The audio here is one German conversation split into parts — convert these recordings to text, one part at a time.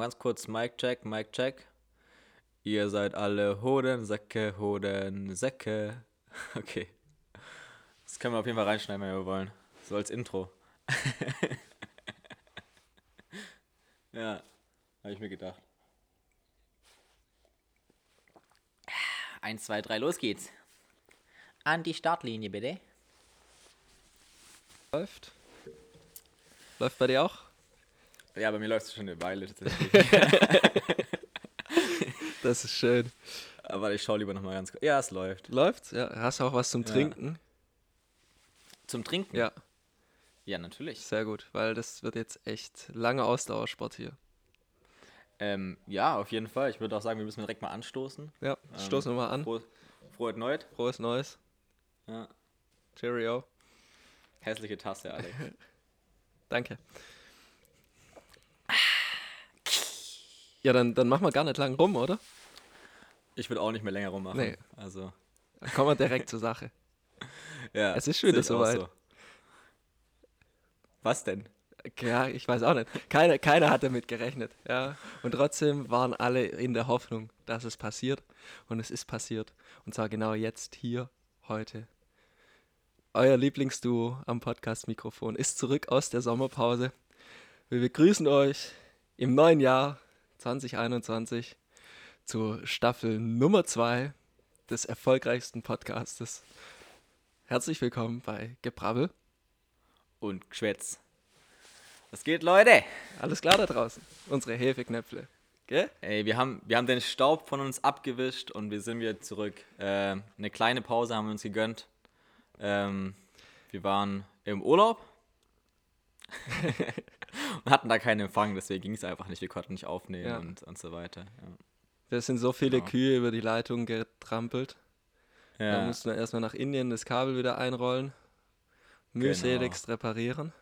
mal ganz kurz Mic check, Mic check. Ihr seid alle Hodensäcke, Hodensäcke. Okay. Das können wir auf jeden Fall reinschneiden, wenn wir wollen. So als Intro. ja, habe ich mir gedacht. Eins, zwei, drei, los geht's. An die Startlinie, bitte. Läuft. Läuft bei dir auch? Ja, bei mir läuft es schon eine Weile tatsächlich. Das ist schön. Aber ich schaue lieber nochmal ganz kurz. Ja, es läuft. Läuft? Ja, hast du auch was zum Ja. Trinken? Zum Trinken? Ja, Ja, natürlich. sehr gut, weil das wird jetzt echt lange Ausdauersport hier. Ähm, ja, auf jeden Fall. Ich würde auch sagen, wir müssen direkt mal anstoßen. Ja, Ähm, stoßen wir mal an. Frohe, frohe Neut. Frohes Neues. Ja. Cheerio. Hässliche Tasse, Alex. Danke. Ja, dann, dann machen wir gar nicht lang rum, oder? Ich würde auch nicht mehr länger rummachen. Nee. Also, Dann kommen wir direkt zur Sache. ja. Es ist schon wieder soweit. Was denn? Ja, ich weiß auch nicht. Keiner, keiner hat damit gerechnet. Ja. Und trotzdem waren alle in der Hoffnung, dass es passiert. Und es ist passiert. Und zwar genau jetzt, hier, heute. Euer Lieblingsduo am Podcast-Mikrofon ist zurück aus der Sommerpause. Wir begrüßen euch im neuen Jahr 2021 zur Staffel Nummer 2 des erfolgreichsten Podcastes. Herzlich willkommen bei Gebrabbel. Und Geschwätz. Was geht, Leute? Alles klar da draußen? Unsere Hefeknöpfle. Gell? Ey, wir haben, wir haben den Staub von uns abgewischt und wir sind wieder zurück. Ähm, eine kleine Pause haben wir uns gegönnt. Ähm, wir waren im Urlaub und hatten da keinen Empfang, deswegen ging es einfach nicht. Wir konnten nicht aufnehmen Ja. und, und so weiter. Wir sind so viele Genau. Kühe über die Leitung getrampelt. Ja. Da ja. mussten wir erstmal nach Indien das Kabel wieder einrollen. Mühseligst reparieren.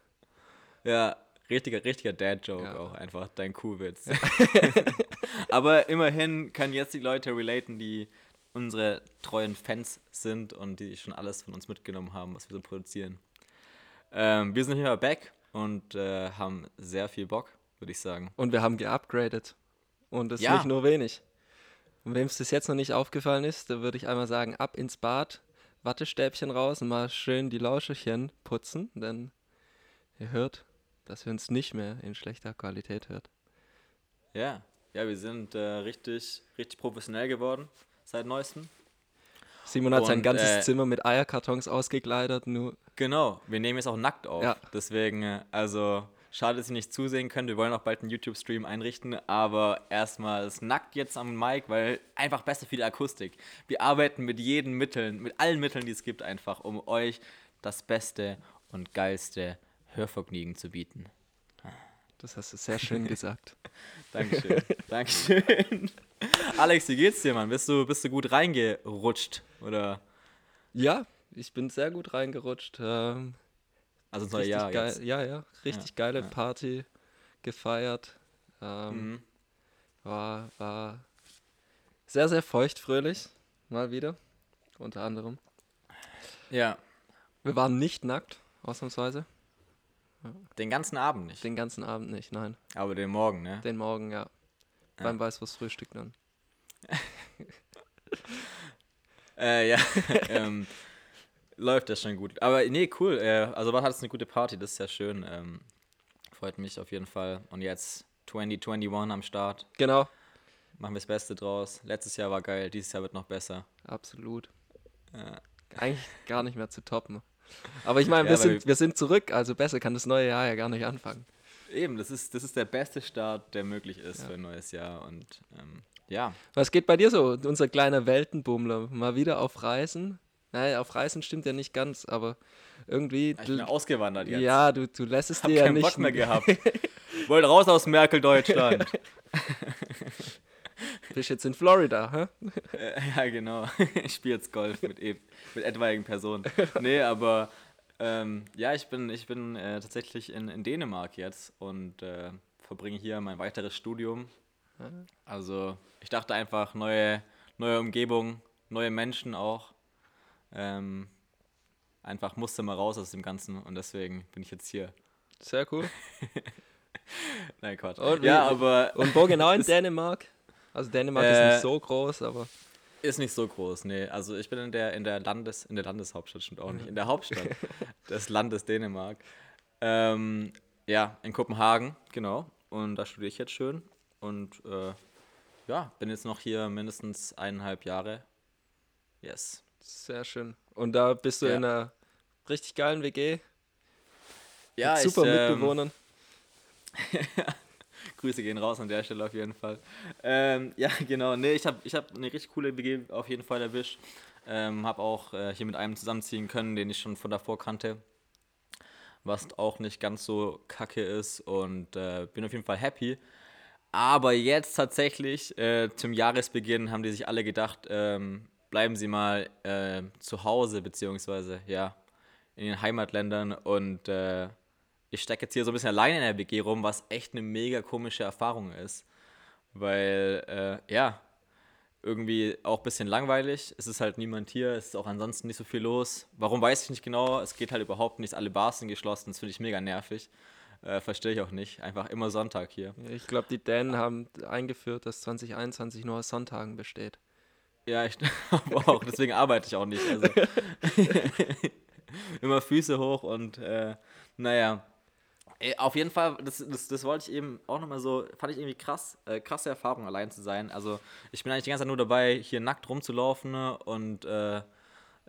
Ja, richtiger, richtiger Dad-Joke Ja. auch einfach, dein Kuhwitz. Aber immerhin können jetzt die Leute relaten, die unsere treuen Fans sind und die schon alles von uns mitgenommen haben, was wir so produzieren. Ähm, wir sind hier back und äh, haben sehr viel Bock, würde ich sagen. Und wir haben geupgradet. Und das Ja. nicht nur wenig. Und wem es das jetzt noch nicht aufgefallen ist, da würde ich einmal sagen, ab ins Bad, Wattestäbchen raus und mal schön die Lauscherchen putzen, denn ihr hört, dass ihr uns nicht mehr in schlechter Qualität hört. Ja, ja, wir sind äh, richtig, richtig professionell geworden seit neuestem. Simon hat sein Und, ganzes äh, Zimmer mit Eierkartons ausgekleidet, nur Genau, wir nehmen jetzt auch nackt auf. Ja. Deswegen, äh, also schade, dass ihr nicht zusehen könnt. Wir wollen auch bald einen YouTube-Stream einrichten, aber erstmal ist nackt jetzt am Mic, weil einfach besser für die Akustik. Wir arbeiten mit jeden Mitteln, mit allen Mitteln, die es gibt, einfach, um euch das beste und geilste Hörvergnügen zu bieten. Das hast du sehr schön gesagt. Dankeschön. Dankeschön. Alex, wie geht's dir, Mann? Bist du, bist du gut reingerutscht? Oder? Ja, ich bin sehr gut reingerutscht. Ähm, Also ins neue richtig Jahr geil, jetzt. ja, ja, richtig Ja, geile ja. Party gefeiert. Ähm, Mhm. war, war sehr, sehr feuchtfröhlich, mal wieder, unter anderem. Ja, Wir waren nicht nackt, ausnahmsweise. Den ganzen Abend nicht. Den ganzen Abend nicht, nein. Aber den Morgen, ne? Den Morgen, ja. Beim Weißwurstfrühstück dann. Äh, ja, ähm, läuft das schon gut. Aber nee, cool. Äh, also war hattest eine gute Party, das ist ja schön. Ähm, freut mich auf jeden Fall. Und jetzt 2021 am Start. Genau, Machen wir das Beste draus. Letztes Jahr war geil, dieses Jahr wird noch besser. absolut. Ja. Eigentlich gar nicht mehr zu toppen. Aber ich meine, Ja, wir, sind, wir sind zurück, also besser kann das neue Jahr ja gar nicht anfangen. Eben, das ist, das ist der beste Start, der möglich ist für ein neues Jahr. Und ähm, ja, Was geht bei dir so? Unser kleiner Weltenbummler. Mal wieder auf Reisen? Nein, auf Reisen stimmt ja nicht ganz, aber irgendwie. ich bin ausgewandert jetzt. ja, du, du lässt es Hab dir ja keinen nicht. Bock mehr gehabt. Wollte raus aus Merkel, Deutschland. Bist jetzt in Florida, hä? Äh, ja, genau. Ich spiele jetzt Golf mit, e mit etwaigen Personen. Nee, aber ähm, ja, ich bin, ich bin äh, tatsächlich in, in Dänemark jetzt und äh, verbringe hier mein weiteres Studium. Also ich dachte einfach, neue, neue Umgebung, neue Menschen auch. Ähm, einfach musste mal raus aus dem Ganzen und deswegen bin ich jetzt hier. Sehr cool. Nein, Quatsch. Und ja, aber Und wo genau in Dänemark? Also Dänemark ist Äh, nicht so groß, aber ist nicht so groß, nee. Also ich bin in der, in der Landes, in der Landeshauptstadt, stimmt auch nicht. In der Hauptstadt des Landes Dänemark. Ähm, ja, in Kopenhagen, genau. Und da studiere ich jetzt schön. Und äh, ja, bin jetzt noch hier mindestens eineinhalb Jahre. Yes. sehr schön. Und da bist du Ja. in einer richtig geilen WG Ja, mit super ich, ähm, Mitbewohnern. Grüße gehen raus an der Stelle auf jeden Fall. Ähm, ja, genau. Nee, ich habe ich hab eine richtig coole WG auf jeden Fall erwischt. Ähm, habe auch äh, hier mit einem zusammenziehen können, den ich schon von davor kannte. Was auch nicht ganz so kacke ist und äh, bin auf jeden Fall happy. Aber jetzt tatsächlich äh, zum Jahresbeginn haben die sich alle gedacht, ähm, bleiben Sie mal äh, zu Hause, beziehungsweise ja, in den Heimatländern und äh, ich stecke jetzt hier so ein bisschen alleine in der WG rum, was echt eine mega komische Erfahrung ist. Weil, äh, ja, irgendwie auch ein bisschen langweilig. Es ist halt niemand hier, es ist auch ansonsten nicht so viel los. Warum weiß ich nicht genau. Es geht halt überhaupt nicht. Alle Bars sind geschlossen. Das finde ich mega nervig. Äh, Verstehe ich auch nicht. Einfach immer Sonntag hier. Ich glaube, die Dänen haben eingeführt, dass 2021 nur aus Sonntagen besteht. Ja, ich aber auch. Deswegen arbeite ich auch nicht. Also. immer Füße hoch und äh, naja. Ey, Auf jeden Fall, das, das, das wollte ich eben auch nochmal so, fand ich irgendwie krass, äh, krasse Erfahrung, allein zu sein. Also ich bin eigentlich die ganze Zeit nur dabei, hier nackt rumzulaufen ne? und äh,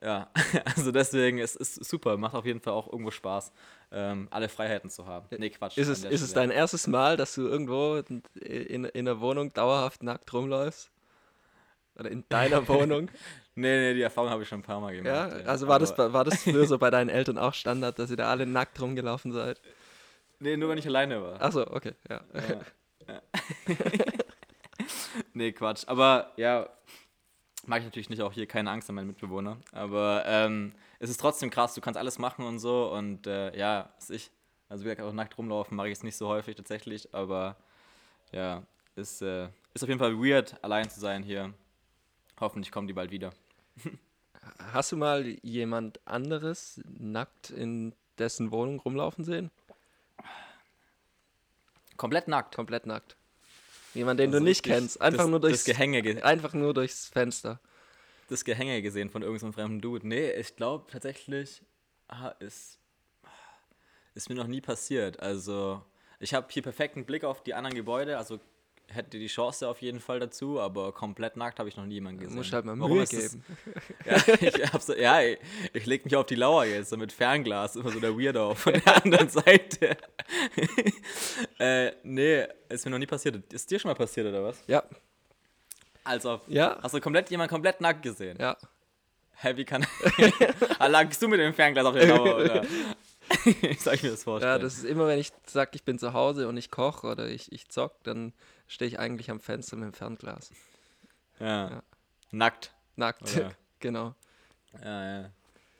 ja, also deswegen, es ist super, macht auf jeden Fall auch irgendwo Spaß, ähm, alle Freiheiten zu haben. Nee, Quatsch. Ist es, ist es dein erstes Mal, dass du irgendwo in, in, in der Wohnung dauerhaft nackt rumläufst? Oder in deiner Wohnung? Nee, nee, die Erfahrung habe ich schon ein paar Mal gemacht. Ja, also war das, war das früher so bei deinen Eltern auch Standard, dass ihr da alle nackt rumgelaufen seid? Nee, nur wenn ich alleine war. Achso, okay, ja. Ja. Ja. nee, Quatsch. Aber ja, mag ich natürlich nicht auch hier keine Angst an meinen Mitbewohner. Aber ähm, es ist trotzdem krass, du kannst alles machen und so. Und äh, ja, ist ich. Also wie gesagt, auch nackt rumlaufen mache ich jetzt nicht so häufig tatsächlich. Aber ja, ist, äh, ist auf jeden Fall weird, allein zu sein hier. Hoffentlich kommen die bald wieder. Hast du mal jemand anderes nackt in dessen Wohnung rumlaufen sehen? Komplett nackt. Komplett nackt. Jemand, den Also du nicht kennst. Einfach das, nur durchs das Gehänge, ge- einfach nur durchs Fenster. das Gehänge gesehen von irgendeinem fremden Dude. Nee, ich glaube tatsächlich ah, ist, ist mir noch nie passiert. Also, ich habe hier perfekten Blick auf die anderen Gebäude, also hätte die Chance auf jeden Fall dazu, aber komplett nackt habe ich noch nie jemanden Du gesehen. musst halt mal Mühe geben. Ja, ich, so, ja, ich, ich leg mich auf die Lauer jetzt, so mit Fernglas, immer so der Weirdo von der anderen Seite. äh, nee, ist mir noch nie passiert. Ist dir schon mal passiert, oder was? Ja, Also, ja, hast du komplett jemand komplett nackt gesehen? ja. Hä, wie kann. Ah, Lagst du mit dem Fernglas auf der Lauer, oder? Soll ich mir das vorstellen? Ja, das ist immer, wenn ich sage, ich bin zu Hause und ich koche oder ich, ich zock, dann stehe ich eigentlich am Fenster mit dem Fernglas. ja. ja. Nackt. Nackt. Oder? genau. Ja, ja.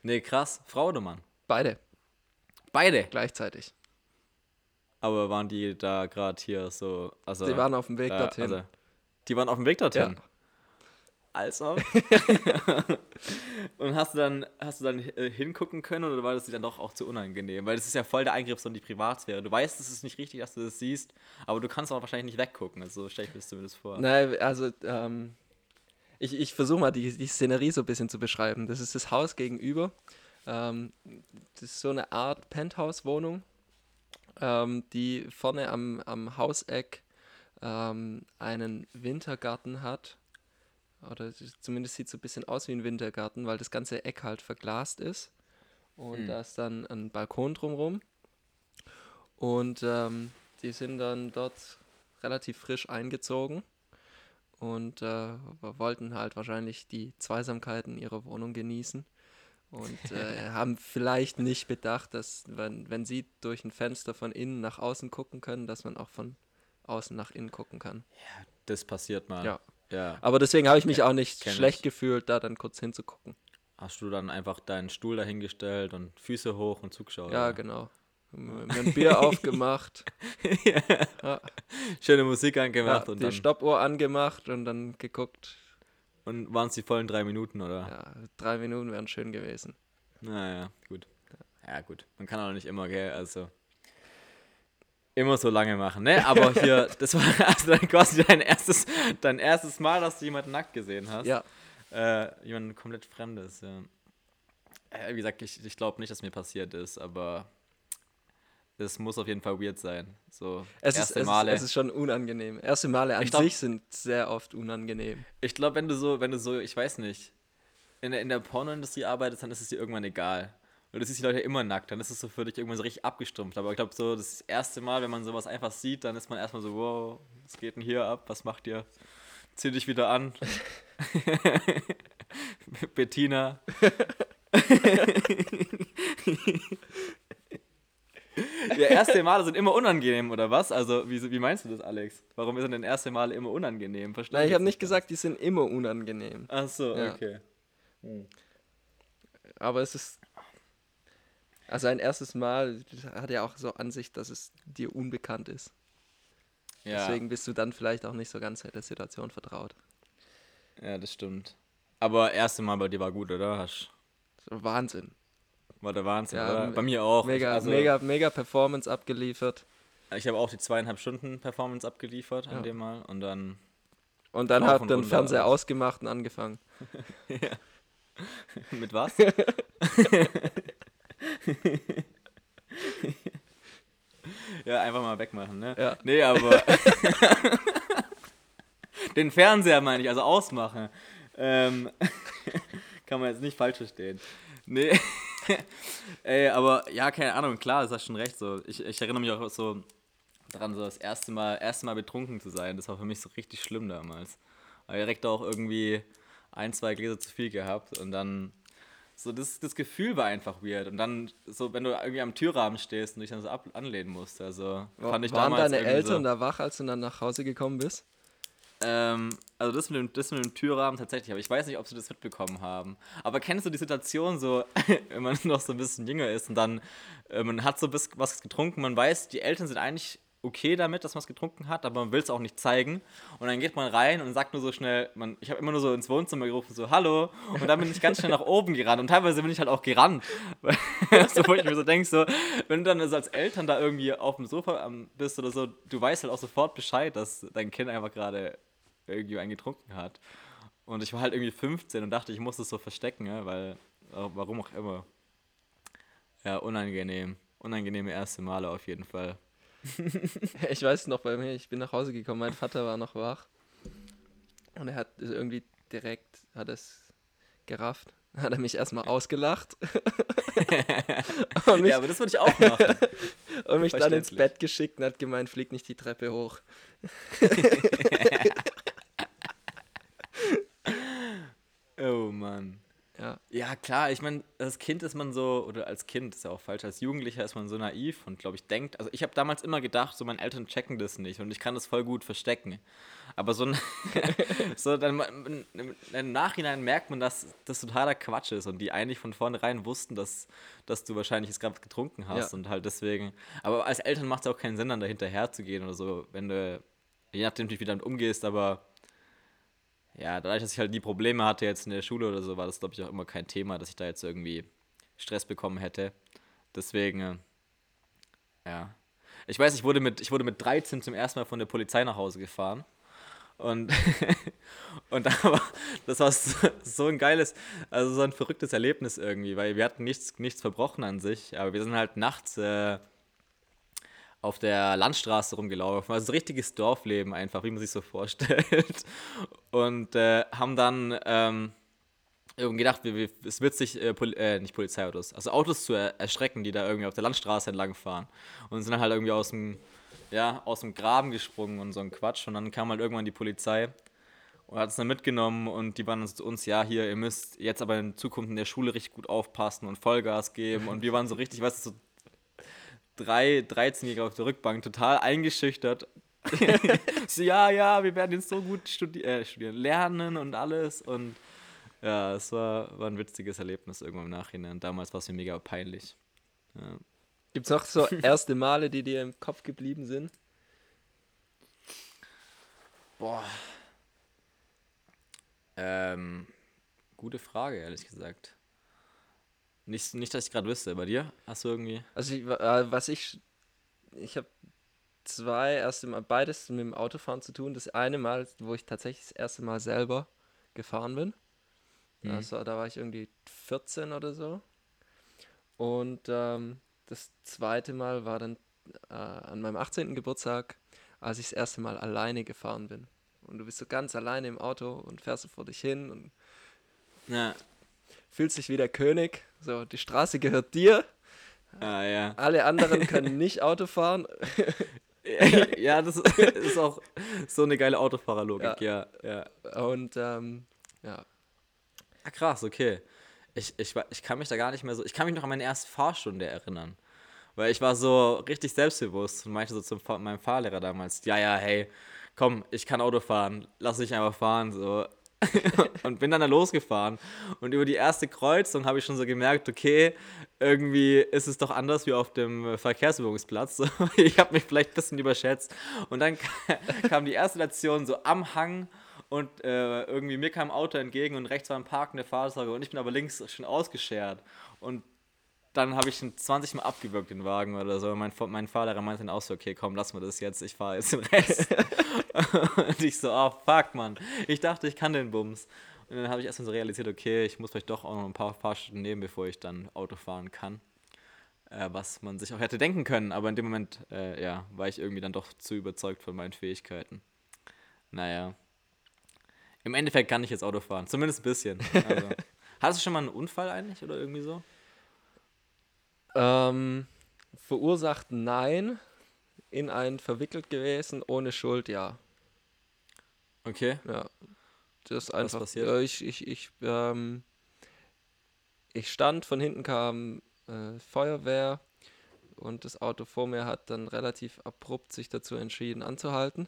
Nee, krass. Frau oder Mann? Beide Beide. gleichzeitig. Aber waren die da gerade hier so. Also, Sie waren auf dem Weg äh, dorthin. Also, die waren auf dem Weg dorthin. Ja. Also. Und hast du dann, hast du dann äh, hingucken können oder war das dir dann doch auch zu unangenehm? Weil das ist ja voll der Eingriff so in die Privatsphäre. Du weißt, es ist nicht richtig, dass du das siehst, aber du kannst auch wahrscheinlich nicht weggucken. Also stell ich mir das zumindest vor. Nein, also ähm, ich, ich versuche mal die, die Szenerie so ein bisschen zu beschreiben. Das ist das Haus gegenüber. Ähm, das ist so eine Art Penthouse-Wohnung, ähm, die vorne am, am Hauseck ähm, einen Wintergarten hat. Oder es- zumindest sieht es so ein bisschen aus wie ein Wintergarten, weil das ganze Eck halt verglast ist. Und Hm. da ist dann ein Balkon drumherum. Und ähm, die sind dann dort relativ frisch eingezogen und äh, wollten halt wahrscheinlich die Zweisamkeiten ihrer Wohnung genießen und äh, haben vielleicht nicht bedacht, dass wenn, wenn sie durch ein Fenster von innen nach außen gucken können, dass man auch von außen nach innen gucken kann. Das passiert mal. Ja. Ja. Aber deswegen habe ich mich auch nicht Kenn schlecht ich. gefühlt, da dann kurz hinzugucken. Hast du dann einfach deinen Stuhl dahingestellt und Füße hoch und zugeschaut? Ja, oder? genau. Mir ein Bier aufgemacht, ja, Schöne Musik ja, angemacht und die dann. Stoppuhr angemacht und dann geguckt. Und waren es die vollen drei Minuten, oder? Ja, drei Minuten wären schön gewesen. Naja, gut. Ja, gut. Man kann auch nicht immer, gell? Also. Immer so lange machen, ne? Aber hier, das war also quasi dein erstes, dein erstes Mal, dass du jemanden nackt gesehen hast. Ja. Äh, jemand komplett Fremdes, ja. Äh, wie gesagt, ich, ich glaube nicht, dass mir passiert ist, aber es muss auf jeden Fall weird sein. So, Es ist, erste es, Male. ist, es ist schon unangenehm. Erste Male an glaub- sich sind sehr oft unangenehm. Ich glaube, wenn du so, wenn du so, ich weiß nicht, in der, in der Pornoindustrie arbeitest, dann ist es dir irgendwann egal. Weil du siehst die Leute immer nackt, dann ist es so für dich irgendwann so richtig abgestumpft. Aber ich glaube, so das erste Mal, wenn man sowas einfach sieht, dann ist man erstmal so, wow, was geht denn hier ab? Was macht ihr? Zieh dich wieder an. Bettina. ja, erste Male sind immer unangenehm, oder was? Also, wie, wie meinst du das, Alex? Warum sind denn erste Male immer unangenehm? Verstehe Nein, ich habe nicht gesagt, die sind immer unangenehm. Ach so, Ja. okay. Aber es ist. Also ein erstes Mal hat ja auch so an sich, dass es dir unbekannt ist. Ja, Deswegen bist du dann vielleicht auch nicht so ganz der Situation vertraut. ja, das stimmt. Aber erste Mal bei dir war gut, oder? Hast, Wahnsinn. war der Wahnsinn, Ja, oder? Bei mir auch. Mega, ich, also, mega, mega Performance abgeliefert. Ich habe auch die zweieinhalb Stunden Performance abgeliefert Ja. an dem Mal und dann Und dann hat dann runter, Fernseher alles. ausgemacht und angefangen. mit was? ja, einfach mal wegmachen, ne? Ja. Nee, aber den Fernseher meine ich, also ausmachen. Ähm, kann man jetzt nicht falsch verstehen. Nee. Ey, aber ja, keine Ahnung, klar, das hast schon recht. So. Ich, ich erinnere mich auch so daran, so das erste Mal, erste Mal betrunken zu sein. Das war für mich so richtig schlimm damals. Aber direkt auch irgendwie ein, zwei Gläser zu viel gehabt und dann so das, das Gefühl war einfach weird. Und dann so, wenn du irgendwie am Türrahmen stehst und dich dann so ab, anlehnen musst. Also fand ich Waren damals deine Eltern so, da wach, als du dann nach Hause gekommen bist? ähm, also das mit, dem, das mit dem Türrahmen tatsächlich, aber ich weiß nicht, ob sie das mitbekommen haben. Aber kennst du die Situation so, wenn man noch so ein bisschen jünger ist und dann, äh, man hat so bis, was getrunken, man weiß, die Eltern sind eigentlich okay damit, dass man es getrunken hat, aber man will es auch nicht zeigen. Und dann geht man rein und sagt nur so schnell, man, ich habe immer nur so ins Wohnzimmer gerufen, so Hallo. Und dann bin ich ganz schnell nach oben gerannt. Und teilweise bin ich halt auch gerannt. so, wo ich mir so denke, so, wenn du dann also als Eltern da irgendwie auf dem Sofa ähm, bist oder so, du weißt halt auch sofort Bescheid, dass dein Kind einfach gerade irgendwie einen getrunken hat. Und ich war halt irgendwie 15 und dachte, ich muss es so verstecken, weil, äh, warum auch immer. Ja, unangenehm. Unangenehme erste Male auf jeden Fall. Ich weiß noch bei mir, ich bin nach Hause gekommen, mein Vater war noch wach. Und er hat irgendwie direkt, hat es gerafft, hat er mich erstmal ausgelacht. mich, Ja, aber das würde ich auch machen. und mich dann ins. Bett geschickt und hat gemeint, flieg nicht die Treppe hoch. oh Mann. Ja, Ja, klar, ich meine, als Kind ist man so, oder als Kind ist ja auch falsch, als Jugendlicher ist man so naiv und glaube ich denkt, also ich habe damals immer gedacht, so meine Eltern checken das nicht und ich kann das voll gut verstecken. Aber so, ein- so dann im Nachhinein merkt man, dass das totaler Quatsch ist und die eigentlich von vornherein wussten, dass, dass du wahrscheinlich es gerade getrunken hast Ja. und halt deswegen. Aber als Eltern macht es auch keinen Sinn, dann dahinterher zu gehen oder so, wenn du, je nachdem, wie du damit umgehst, aber ja, dadurch, dass ich halt nie Probleme hatte jetzt in der Schule oder so, war das, glaube ich, auch immer kein Thema, dass ich da jetzt irgendwie Stress bekommen hätte. Deswegen, äh, ja. Ich weiß, ich wurde, mit, ich wurde mit 13 zum ersten Mal von der Polizei nach Hause gefahren. Und, und da war, das war so, ein geiles, also so ein verrücktes Erlebnis irgendwie, weil wir hatten nichts, nichts verbrochen an sich, aber wir sind halt nachts äh, auf der Landstraße rumgelaufen. Also so richtiges Dorfleben einfach, wie man sich so vorstellt. Und äh, haben dann ähm, irgendwie gedacht, wir, wir, es wird sich, äh, Poli äh, nicht Polizeiautos, also Autos zu er erschrecken, die da irgendwie auf der Landstraße entlang fahren. Und sind dann halt irgendwie aus dem, ja, aus dem Graben gesprungen und so ein Quatsch. Und dann kam halt irgendwann die Polizei und hat es dann mitgenommen und die waren zu uns, ja, hier, ihr müsst jetzt aber in Zukunft in der Schule richtig gut aufpassen und Vollgas geben. Und wir waren so richtig, weißt du, so drei 13-Jährige auf der Rückbank, total eingeschüchtert. so, ja, ja, wir werden jetzt so gut studi äh, studieren, lernen und alles. Und ja, es war, war ein witziges Erlebnis irgendwann im Nachhinein. Damals war es mir mega peinlich. Ja. Gibt es noch so erste Male, die dir im Kopf geblieben sind? Boah. Ähm, gute Frage, ehrlich gesagt. Nicht, nicht dass ich gerade wüsste. Bei dir? Hast du irgendwie. Also, ich, äh, was ich. Ich habe zwei erste Mal, beides mit dem Autofahren zu tun. Das eine Mal, wo ich tatsächlich das erste Mal selber gefahren bin. Mhm. Also, da war ich irgendwie 14 oder so. Und ähm, das zweite Mal war dann äh, an meinem 18. Geburtstag, als ich das erste Mal alleine gefahren bin. Und du bist so ganz alleine im Auto und fährst so vor dich hin und Ja. Fühlst dich wie der König. So, die Straße gehört dir. Ah, ja. Alle anderen können nicht Auto fahren. ja, das ist auch so eine geile Autofahrerlogik, ja. ja. Und ähm, ja, Ah, krass, okay. Ich, ich, ich kann mich da gar nicht mehr so. Ich kann mich noch an meine erste Fahrstunde erinnern. Weil ich war so richtig selbstbewusst und meinte so zu meinem Fahrlehrer damals: Ja, ja, hey, komm, ich kann Auto fahren, lass mich einfach fahren. So. und bin dann da losgefahren. Und über die erste Kreuzung habe ich schon so gemerkt: Okay, irgendwie ist es doch anders wie auf dem äh, Verkehrsübungsplatz. Ich habe mich vielleicht ein bisschen überschätzt. Und dann kam die erste Station so am Hang und äh, irgendwie mir kam ein Auto entgegen und rechts waren parkende Fahrzeuge und ich bin aber links schon ausgeschert. Und dann habe ich ihn 20 Mal abgewürgt, den Wagen oder so. Mein, mein Fahrlehrer meinte dann auch so, okay, komm, lass mal das jetzt, ich fahre jetzt den Rest. und ich so, oh, fuck, Mann. Ich dachte, ich kann den Bums. Und dann habe ich erstmal so realisiert, okay, ich muss vielleicht doch auch noch ein paar Fahrstunden nehmen, bevor ich dann Auto fahren kann. Äh, was man sich auch hätte denken können, aber in dem Moment, äh, ja, war ich irgendwie dann doch zu überzeugt von meinen Fähigkeiten. Naja. Im Endeffekt kann ich jetzt Auto fahren, zumindest ein bisschen. Also. Hattest du schon mal einen Unfall eigentlich oder irgendwie so? Ähm, verursacht nein, in einen verwickelt gewesen, ohne Schuld ja. Okay. Ja, das ist einfach. passiert? Ja, ich, ich, ich, ähm, ich stand, von hinten kam äh, Feuerwehr und das Auto vor mir hat dann relativ abrupt sich dazu entschieden anzuhalten.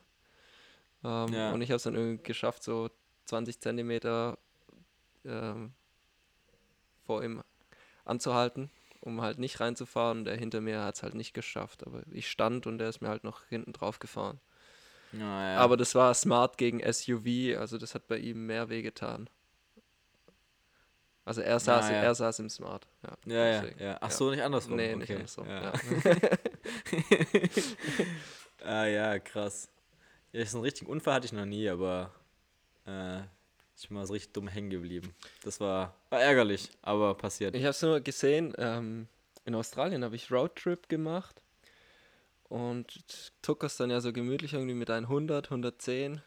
Ähm, Ja. Und ich habe es dann irgendwie geschafft, so 20 Zentimeter ähm, vor ihm anzuhalten, um halt nicht reinzufahren. Der hinter mir hat es halt nicht geschafft, aber ich stand und der ist mir halt noch hinten drauf gefahren. Ja, ja. Aber das war Smart gegen SUV, also das hat bei ihm mehr wehgetan. Also er saß, ja. er saß im Smart. Ja, ja, ja, ja. Ach so, nicht andersrum. Nee, okay. nicht andersrum. Ja. Ja. ah ja, krass. Ja, so einen richtigen Unfall hatte ich noch nie, aber äh, ich bin mal so richtig dumm hängen geblieben. Das war, war ärgerlich, aber passiert. Ich habe es nur gesehen, ähm, in Australien habe ich Roadtrip gemacht und tuckerst dann ja so gemütlich irgendwie mit 100, 110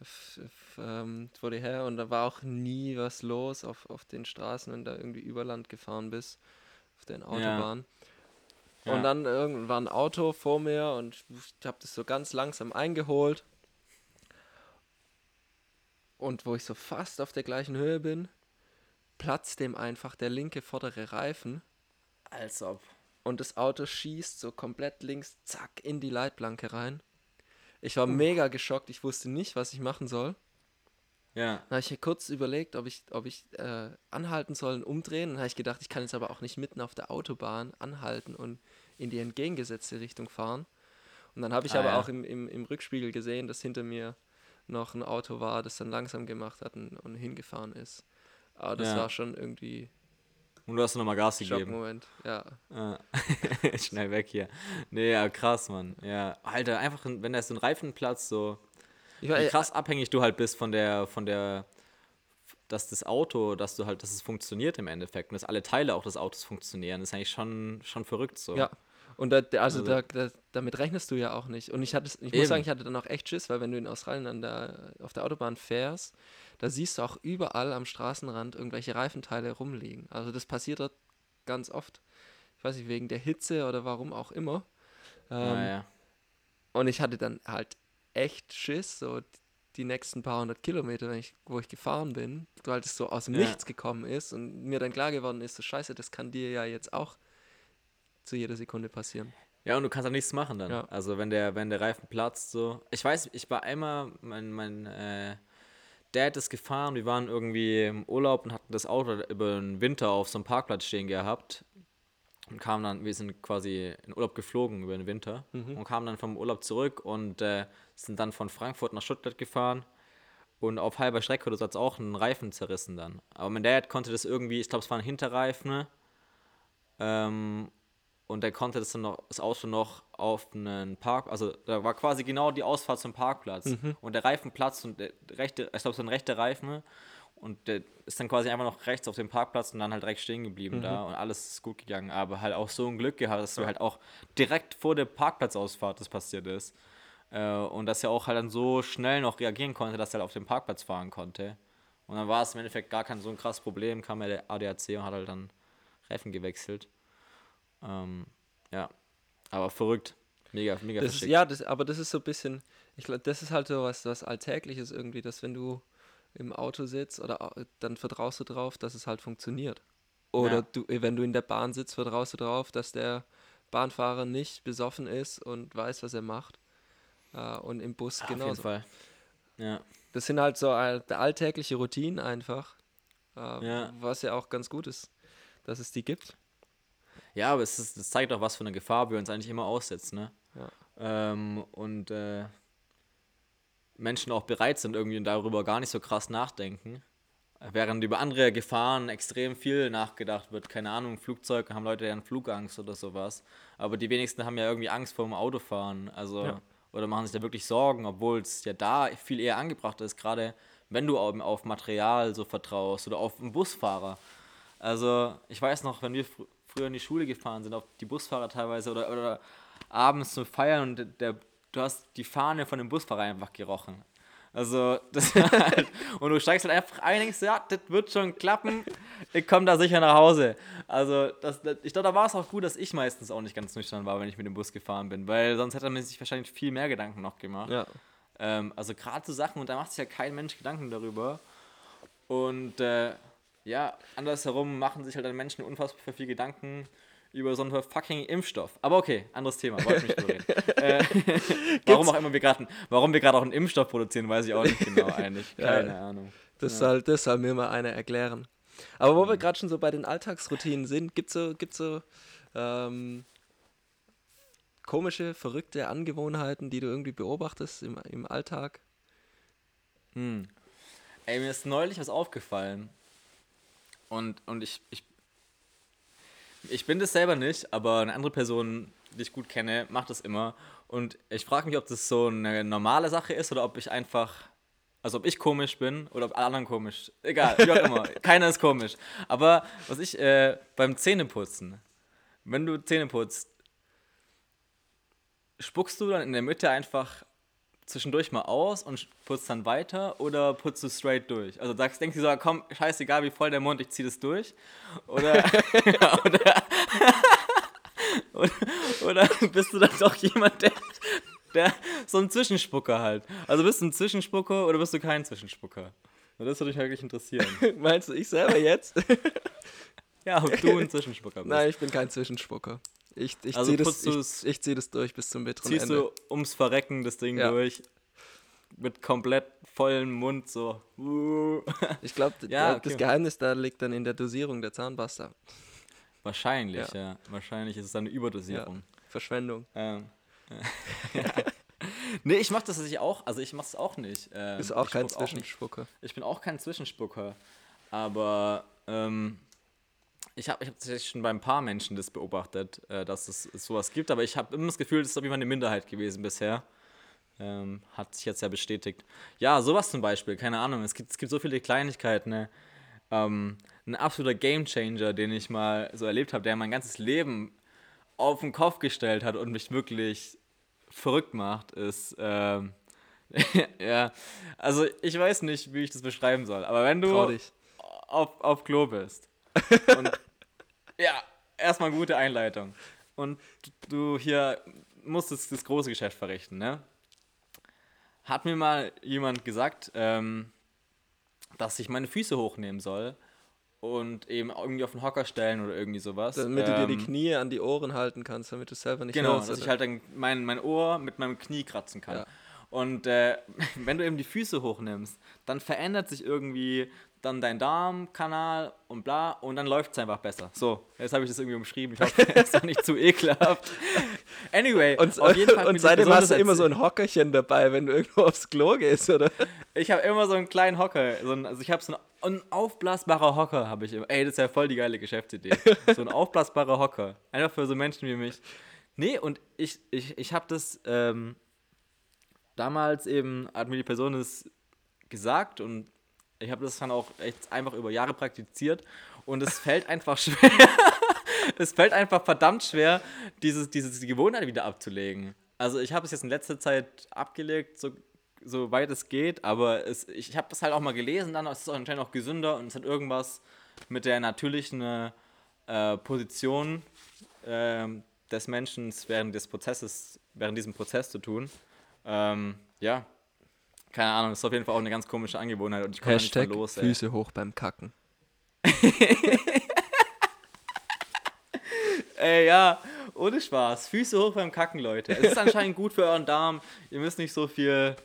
f- f- ähm, vor dir her und da war auch nie was los auf, auf den Straßen, wenn du da irgendwie über Land gefahren bist, auf den Autobahnen. Ja. Und dann irgendwann war ein Auto vor mir und ich habe das so ganz langsam eingeholt. Und wo ich so fast auf der gleichen Höhe bin, platzt dem einfach der linke vordere Reifen Als ob. und das Auto schießt so komplett links, zack, in die Leitplanke rein. Ich war mega geschockt, ich wusste nicht, was ich machen soll. Ja. Dann habe ich mir kurz überlegt, ob ich, ob ich äh, anhalten soll und umdrehen. Dann habe ich gedacht, ich kann jetzt aber auch nicht mitten auf der Autobahn anhalten und in die entgegengesetzte Richtung fahren. Und dann habe ich Ah, aber ja. auch im, im, im Rückspiegel gesehen, dass hinter mir noch ein Auto war, das dann langsam gemacht hat und, und hingefahren ist. Aber das Ja. war schon irgendwie Und du hast nochmal Gas gegeben. Schockmoment. Ja. Ah. Schnell weg hier. Nee, ja, krass, Mann. Ja, Alter, einfach, wenn da so ein Reifen platzt, so, wie war, krass abhängig du halt bist von der, von der, dass das Auto, dass du halt, dass es funktioniert im Endeffekt und dass alle Teile auch des Autos funktionieren, ist eigentlich schon, schon verrückt so. Ja. Und da, da- also, Also- da, da, damit rechnest du ja auch nicht. Und ich hatte, ich muss sagen, ich hatte dann auch echt Schiss, weil wenn du in Australien an der, auf der Autobahn fährst, da siehst du auch überall am Straßenrand irgendwelche Reifenteile rumliegen. Also das passiert dort ganz oft. Ich weiß nicht, wegen der Hitze oder warum auch immer. Ähm, Ah, ja. Und ich hatte dann halt echt Schiss, so die nächsten paar hundert Kilometer, wenn ich, wo ich gefahren bin, weil das so aus dem Ja. Nichts gekommen ist und mir dann klar geworden ist, so scheiße, das kann dir ja jetzt auch zu jeder Sekunde passieren. Ja, und du kannst auch nichts machen dann. Ja. Also wenn der, wenn der Reifen platzt, so. Ich weiß, ich war einmal, mein, mein äh, Dad ist gefahren, wir waren irgendwie im Urlaub und hatten das Auto über den Winter auf so einem Parkplatz stehen gehabt. Und kamen dann, wir sind quasi in Urlaub geflogen über den Winter und kamen dann vom Urlaub zurück und äh, sind dann von Frankfurt nach Stuttgart gefahren. Und auf halber Strecke oder so hat es auch einen Reifen zerrissen dann. Aber mein Dad konnte das irgendwie, ich glaube, es war ein Hinterreifen? Ähm, und er konnte das dann noch, das Auto noch auf einen Park, also da war quasi genau die Ausfahrt zum Parkplatz. Mhm. und der Reifenplatz und der rechte, ich glaube, so ein rechter Reifen. Und der ist dann quasi einfach noch rechts auf dem Parkplatz und dann halt direkt stehen geblieben Mhm. da. Und alles ist gut gegangen, aber halt auch so ein Glück gehabt, dass du halt auch direkt vor der Parkplatzausfahrt das passiert ist. Äh, und dass er auch halt dann so schnell noch reagieren konnte, dass er halt auf dem Parkplatz fahren konnte. Und dann war es im Endeffekt gar kein so ein krasses Problem, kam ja der ADAC und hat halt dann Reifen gewechselt. Ähm, ja, aber verrückt. Mega, mega Das ist, ja, das, aber das ist so ein bisschen, ich glaube, das ist halt so was, was Alltägliches irgendwie, dass wenn du im Auto sitzt oder dann vertraust du drauf, dass es halt funktioniert. Oder Ja. du, wenn du in der Bahn sitzt, vertraust du drauf, dass der Bahnfahrer nicht besoffen ist und weiß, was er macht. Äh, und im Bus Auf jeden genauso. Fall. Ja, Das sind halt so all, alltägliche Routinen einfach, äh, Ja. was ja auch ganz gut ist, dass es die gibt. Ja aber es, ist, es zeigt auch, was für eine Gefahr wir uns eigentlich immer aussetzen. Ne? Ja. Ähm, und äh, Menschen auch bereit sind, irgendwie darüber gar nicht so krass nachdenken. Während über andere Gefahren extrem viel nachgedacht wird. Keine Ahnung, Flugzeug haben Leute ja Flugangst oder sowas. Aber die wenigsten haben ja irgendwie Angst vor dem Autofahren. Also, Ja. oder machen sich da wirklich Sorgen, obwohl es ja da viel eher angebracht ist, gerade wenn du auf, auf Material so vertraust oder auf einen Busfahrer. Also, ich weiß noch, wenn wir früher in die Schule gefahren sind, auf die Busfahrer teilweise oder, oder abends zum Feiern und der, du hast die Fahne von dem Busfahrer einfach gerochen. Also, das halt, und du steigst halt einfach ein und denkst, ja, das wird schon klappen, ich komme da sicher nach Hause. Also, das, das, ich glaube, da war es auch gut, dass ich meistens auch nicht ganz nüchtern war, wenn ich mit dem Bus gefahren bin, weil sonst hätte man sich wahrscheinlich viel mehr Gedanken noch gemacht. Ja. Ähm, also gerade so Sachen, und da macht sich ja kein Mensch Gedanken darüber. Und äh, ja, andersherum machen sich halt dann Menschen unfassbar viel Gedanken über so einen fucking Impfstoff. Aber okay, anderes Thema, wollte ich nicht drüber reden. äh, warum auch immer wir gerade, warum wir gerade auch einen Impfstoff produzieren, weiß ich auch nicht genau eigentlich. Keine Ahnung. Das, soll, das soll mir mal einer erklären. Aber wo wir gerade schon so bei den Alltagsroutinen sind, gibt es so, gibt's so ähm, komische, verrückte Angewohnheiten, die du irgendwie beobachtest im, im Alltag? Hm. Ey, mir ist neulich was aufgefallen. Und, und ich, ich, ich bin das selber nicht, aber eine andere Person, die ich gut kenne, macht das immer. Und ich frage mich, ob das so eine normale Sache ist oder ob ich einfach, also ob ich komisch bin oder ob alle anderen komisch. Egal, wie auch immer. Keiner ist komisch. Aber was ich äh, beim Zähneputzen, wenn du Zähne putzt, spuckst du dann in der Mitte einfach zwischendurch mal aus und putzt dann weiter oder putzt du straight durch? Also sagst, denkst du so, komm, scheißegal, wie voll der Mund, ich zieh das durch? Oder, oder, oder, oder bist du dann doch jemand, der, der so ein Zwischenspucker halt? Also bist du ein Zwischenspucker oder bist du kein Zwischenspucker? Das würde mich wirklich interessieren. Meinst du, ich selber jetzt? Ja, ob du ein Zwischenspucker bist. Nein, ich bin kein Zwischenspucker. Ich, ich Also ziehe das, ich, ich zieh das durch bis zum bitteren Ziehst Ende. du ums Verrecken das Ding Ja. durch mit komplett vollem Mund so. Ich glaube, Ja, das okay. Geheimnis da liegt dann in der Dosierung der Zahnpasta. Wahrscheinlich, ja. Ja. Wahrscheinlich ist es dann eine Überdosierung. Verschwendung. Ähm, ja. nee, ich mach das tatsächlich auch. Also ich mach's auch nicht. Ähm, Bist auch ich kein. Zwischenspucker. Ich bin auch kein Zwischenspucker. Aber ähm, ich habe ich hab tatsächlich schon bei ein paar Menschen das beobachtet, äh, dass es sowas gibt. Aber ich habe immer das Gefühl, das ist auf jeden Fall eine Minderheit gewesen bisher. Ähm, hat sich jetzt ja bestätigt. Ja, sowas zum Beispiel, keine Ahnung. Es gibt, es gibt so viele Kleinigkeiten. Ne? Ähm, ein absoluter Gamechanger, den ich mal so erlebt habe, der mein ganzes Leben auf den Kopf gestellt hat und mich wirklich verrückt macht, ist. Ähm, ja, also ich weiß nicht, wie ich das beschreiben soll, aber wenn du auf, auf Klo bist und ja, erstmal gute Einleitung und du hier musst das, das große Geschäft verrichten, ne? Hat mir mal jemand gesagt, ähm, dass ich meine Füße hochnehmen soll und eben irgendwie auf den Hocker stellen oder irgendwie sowas. Damit du dir die Ähm, Knie an die Ohren halten kannst, damit du selber nicht Genau, hörst, dass ich halt dann mein, mein Ohr mit meinem Knie kratzen kann. Ja. Und äh, wenn du eben die Füße hochnimmst, dann verändert sich irgendwie dann dein Darmkanal und bla und dann läuft es einfach besser. So, jetzt habe ich das irgendwie umschrieben. Ich hoffe, es ist doch nicht zu ekelhaft. Anyway, Und, auf jeden Fall und seitdem hast du immer so ein Hockerchen dabei, wenn du irgendwo aufs Klo gehst, oder? Ich habe immer so einen kleinen Hocker. So ein, also ich habe so einen, ein aufblasbarer Hocker habe ich immer. Ey, das ist ja voll die geile Geschäftsidee. So ein aufblasbarer Hocker. Einfach für so Menschen wie mich. Nee, und ich, ich, ich habe das ähm, damals eben, hat mir die Person das gesagt und ich habe das dann auch echt einfach über Jahre praktiziert und es fällt einfach schwer. es fällt einfach verdammt schwer, dieses, diese Gewohnheit wieder abzulegen. Also ich habe es jetzt in letzter Zeit abgelegt, so, so weit es geht, aber es, ich habe das halt auch mal gelesen, dann ist es anscheinend auch gesünder und es hat irgendwas mit der natürlichen äh, Position äh, des Menschen während des Prozesses, während diesem Prozess zu tun. Ähm, ja, keine Ahnung, das ist auf jeden Fall auch eine ganz komische Angewohnheit und ich komme nicht los. Ey. Füße hoch beim Kacken. ey, ja, ohne Spaß. Füße hoch beim Kacken, Leute. Es ist anscheinend gut für euren Darm. Ihr müsst nicht so viel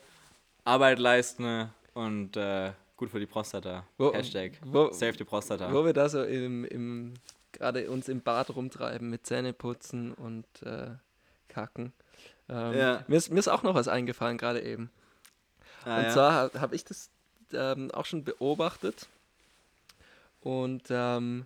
Arbeit leisten und äh, gut für die Prostata. Wo, Hashtag wo, Save die Prostata. Wo wir da so im, im gerade uns im Bad rumtreiben mit Zähneputzen und äh, Kacken. Ähm, ja. mir, ist, mir ist auch noch was eingefallen gerade eben. Ah, und ja. zwar habe hab ich das ähm, auch schon beobachtet. Und ähm,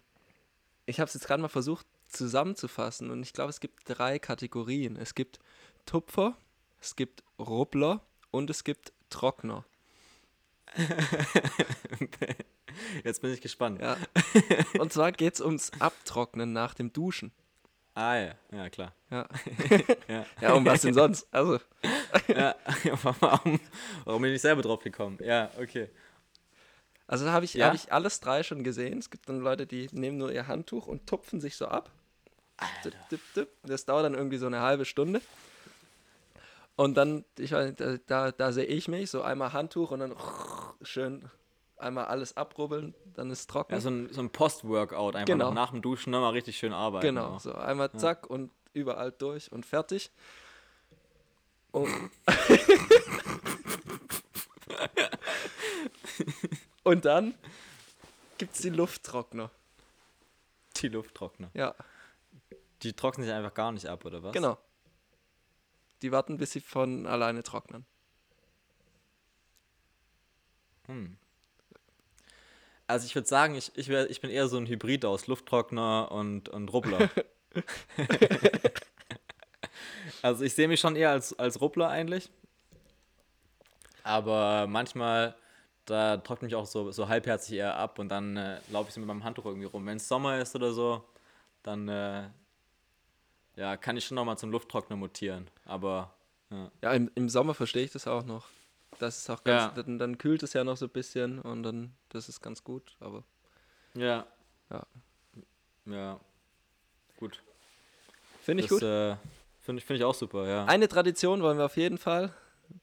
ich habe es jetzt gerade mal versucht zusammenzufassen. Und ich glaube, es gibt drei Kategorien. Es gibt Tupfer, es gibt Rubbler und es gibt Trockner. Jetzt bin ich gespannt. Ja. Und zwar geht es ums Abtrocknen nach dem Duschen. Ah ja, ja klar. Ja, ja. ja um was denn sonst? Also. ja, warum, warum bin ich selber drauf gekommen? Ja, okay. Also da habe ich, ja? hab ich alles drei schon gesehen. Es gibt dann Leute, die nehmen nur ihr Handtuch und tupfen sich so ab. Dip, dip, dip. Das dauert dann irgendwie so eine halbe Stunde. Und dann, ich weiß da, da, da sehe ich mich, so einmal Handtuch und dann schön einmal alles abrubbeln, dann ist es trocken. Ja, so ein, so ein Post-Workout, einfach genau. nach dem Duschen nochmal richtig schön arbeiten. Genau, auch. so einmal zack ja. und überall durch und fertig. Und, und dann gibt es die Lufttrockner. Die Lufttrockner? Ja. Die trocknen sich einfach gar nicht ab, oder was? Genau. Die warten, bis sie von alleine trocknen. Hm. Also ich würde sagen, ich, ich, wär, ich bin eher so ein Hybrid aus Lufttrockner und, und Rubbler. also ich sehe mich schon eher als, als Rubbler eigentlich. Aber manchmal, da trockne ich auch so, so halbherzig eher ab und dann äh, laufe ich so mit meinem Handtuch irgendwie rum. Wenn es Sommer ist oder so, dann äh, ja, kann ich schon nochmal zum Lufttrockner mutieren. Aber ja, ja im, im Sommer verstehe ich das auch noch. Das ist auch ganz, ja. dann, dann, kühlt es ja noch so ein bisschen und dann, das ist ganz gut, aber. Ja. Ja. Ja. Gut. Finde ich das, gut. Äh, Finde ich, find ich auch super, ja. Eine Tradition wollen wir auf jeden Fall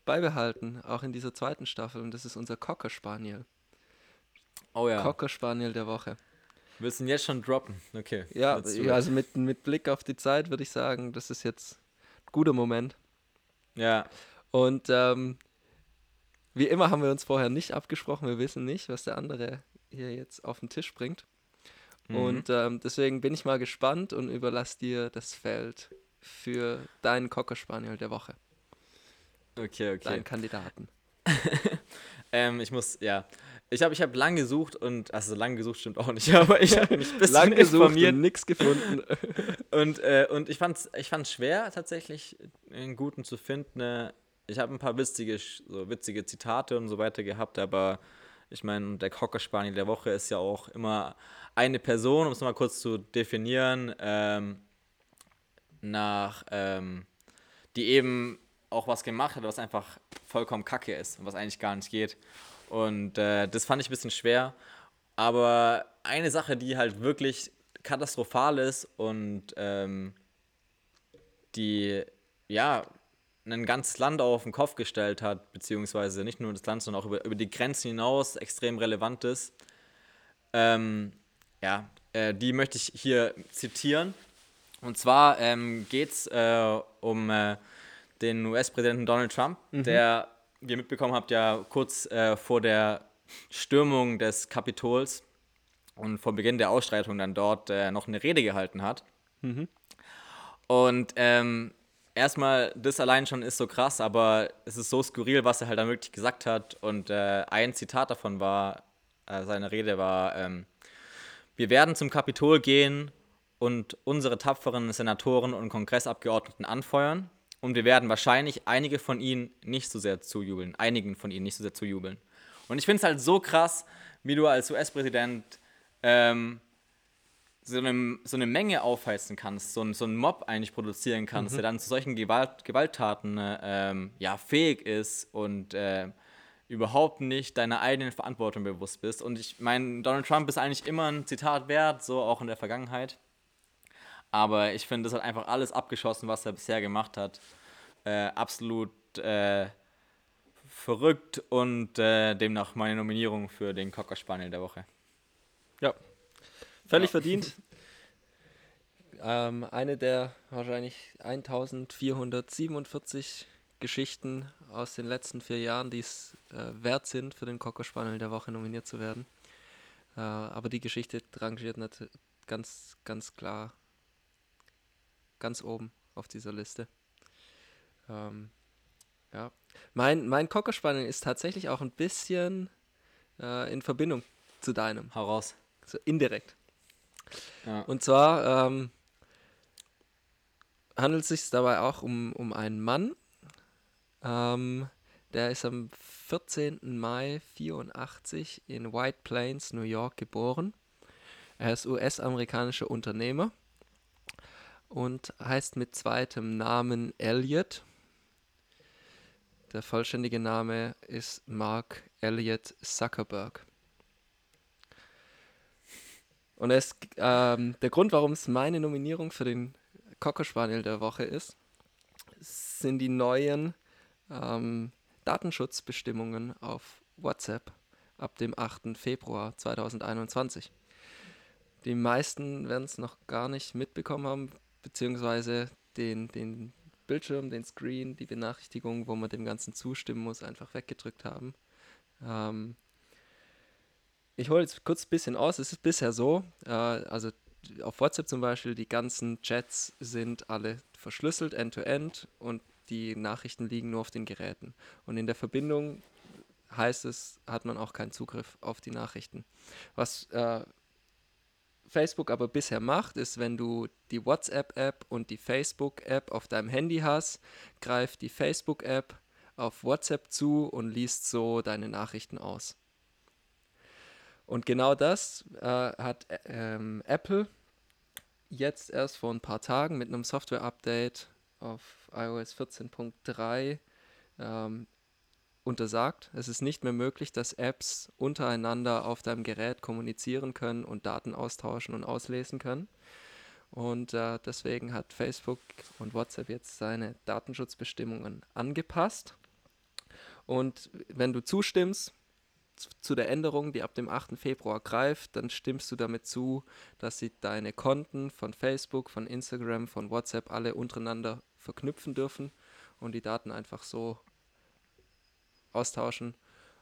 beibehalten, auch in dieser zweiten Staffel, und das ist unser Cocker Spaniel. Oh ja. Cocker Spaniel der Woche. Willst du ihn jetzt schon droppen? Okay. Ja, ja also mit, mit Blick auf die Zeit würde ich sagen, das ist jetzt ein guter Moment. Ja. Und ähm, wie immer haben wir uns vorher nicht abgesprochen. Wir wissen nicht, was der andere hier jetzt auf den Tisch bringt. Mhm. Und ähm, deswegen bin ich mal gespannt und überlasse dir das Feld für deinen Cocker Spaniel der Woche. Okay, okay. Deinen Kandidaten. ähm, ich muss, ja. Ich habe ich hab lang gesucht und, also lang gesucht stimmt auch nicht, aber ich habe mich ein bisschen lang gesucht und nichts gefunden. und äh, und ich fand es ich fand's schwer, tatsächlich einen guten zu finden ich habe ein paar witzige, so witzige Zitate und so weiter gehabt, aber ich meine, der Cocker Spaniel der Woche ist ja auch immer eine Person, um es mal kurz zu definieren, ähm, nach, ähm, die eben auch was gemacht hat, was einfach vollkommen kacke ist und was eigentlich gar nicht geht. Und äh, das fand ich ein bisschen schwer. Aber eine Sache, die halt wirklich katastrophal ist und ähm, die, ja, ein ganzes Land auf den Kopf gestellt hat, beziehungsweise nicht nur das Land, sondern auch über, über die Grenzen hinaus extrem relevant ist. Ähm, ja, äh, die möchte ich hier zitieren. Und zwar ähm, geht es äh, um äh, den US-Präsidenten Donald Trump, mhm. der, wie ihr mitbekommen habt, ja kurz äh, vor der Stürmung des Kapitols und vor Beginn der Ausstreitung dann dort äh, noch eine Rede gehalten hat. Mhm. Und ähm, erstmal, das allein schon ist so krass, aber es ist so skurril, was er halt dann wirklich gesagt hat. Und äh, ein Zitat davon war, äh, seine Rede war, ähm, wir werden zum Kapitol gehen und unsere tapferen Senatoren und Kongressabgeordneten anfeuern. Und wir werden wahrscheinlich einige von ihnen nicht so sehr zujubeln, einigen von ihnen nicht so sehr zujubeln. Und ich finde es halt so krass, wie du als US-Präsident ähm, so, eine, so eine Menge aufheizen kannst, so, ein, so einen Mob eigentlich produzieren kannst, mhm. der dann zu solchen Gewalt, Gewalttaten ähm, ja, fähig ist und äh, überhaupt nicht deiner eigenen Verantwortung bewusst bist. Und ich meine, Donald Trump ist eigentlich immer ein Zitat wert, so auch in der Vergangenheit. Aber ich finde, das hat einfach alles abgeschossen, was er bisher gemacht hat. Äh, absolut äh, verrückt und äh, demnach meine Nominierung für den Cocker Spaniel der Woche. Ja, völlig ja. verdient. ähm, eine der wahrscheinlich 1447 Geschichten aus den letzten vier Jahren, die es äh, wert sind, für den Cocker Spaniel der Woche nominiert zu werden. Äh, aber die Geschichte rangiert natürlich ganz, ganz klar ganz oben auf dieser Liste. Ähm, ja. Mein, mein Cocker Spaniel ist tatsächlich auch ein bisschen äh, in Verbindung zu deinem. Heraus. So indirekt. Ja. Und zwar ähm, handelt es sich dabei auch um, um einen Mann, ähm, der ist am 14. Mai 84 in White Plains, New York geboren. Er ist US-amerikanischer Unternehmer und heißt mit zweitem Namen Elliot. Der vollständige Name ist Mark Elliot Zuckerberg. Und es, ähm, der Grund, warum es meine Nominierung für den Cocker Spaniel der Woche ist, sind die neuen ähm, Datenschutzbestimmungen auf WhatsApp ab dem 8. Februar 2021. Die meisten werden es noch gar nicht mitbekommen haben, beziehungsweise den, den Bildschirm, den Screen, die Benachrichtigung, wo man dem Ganzen zustimmen muss, einfach weggedrückt haben. Ähm, ich hole jetzt kurz ein bisschen aus. Es ist bisher so, äh, also auf WhatsApp zum Beispiel, die ganzen Chats sind alle verschlüsselt, end-to-end, -end, und die Nachrichten liegen nur auf den Geräten. Und in der Verbindung heißt es, hat man auch keinen Zugriff auf die Nachrichten. Was äh, Facebook aber bisher macht, ist, wenn du die WhatsApp-App und die Facebook-App auf deinem Handy hast, greift die Facebook-App auf WhatsApp zu und liest so deine Nachrichten aus. Und genau das äh, hat ähm, Apple jetzt erst vor ein paar Tagen mit einem Software-Update auf iOS 14.3 ähm, untersagt. Es ist nicht mehr möglich, dass Apps untereinander auf deinem Gerät kommunizieren können und Daten austauschen und auslesen können. Und äh, deswegen hat Facebook und WhatsApp jetzt seine Datenschutzbestimmungen angepasst. Und wenn du zustimmst zu der Änderung, die ab dem 8. Februar greift, dann stimmst du damit zu, dass sie deine Konten von Facebook, von Instagram, von WhatsApp alle untereinander verknüpfen dürfen und die Daten einfach so austauschen.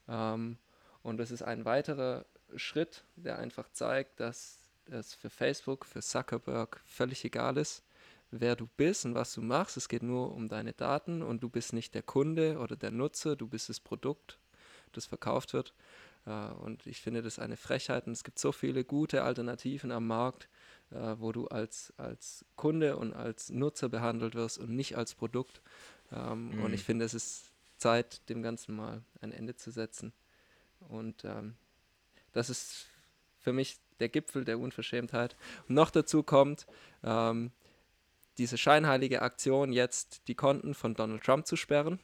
Ähm, und das ist ein weiterer Schritt, der einfach zeigt, dass es für Facebook, für Zuckerberg völlig egal ist, wer du bist und was du machst. Es geht nur um deine Daten und du bist nicht der Kunde oder der Nutzer, du bist das Produkt, das verkauft wird. Äh, und ich finde das eine Frechheit und es gibt so viele gute Alternativen am Markt, äh, wo du als, als Kunde und als Nutzer behandelt wirst und nicht als Produkt. Ähm, mhm. Und ich finde, es ist Zeit, dem Ganzen mal ein Ende zu setzen. Und ähm, das ist für mich der Gipfel der Unverschämtheit. Und noch dazu kommt ähm, diese scheinheilige Aktion, jetzt die Konten von Donald Trump zu sperren.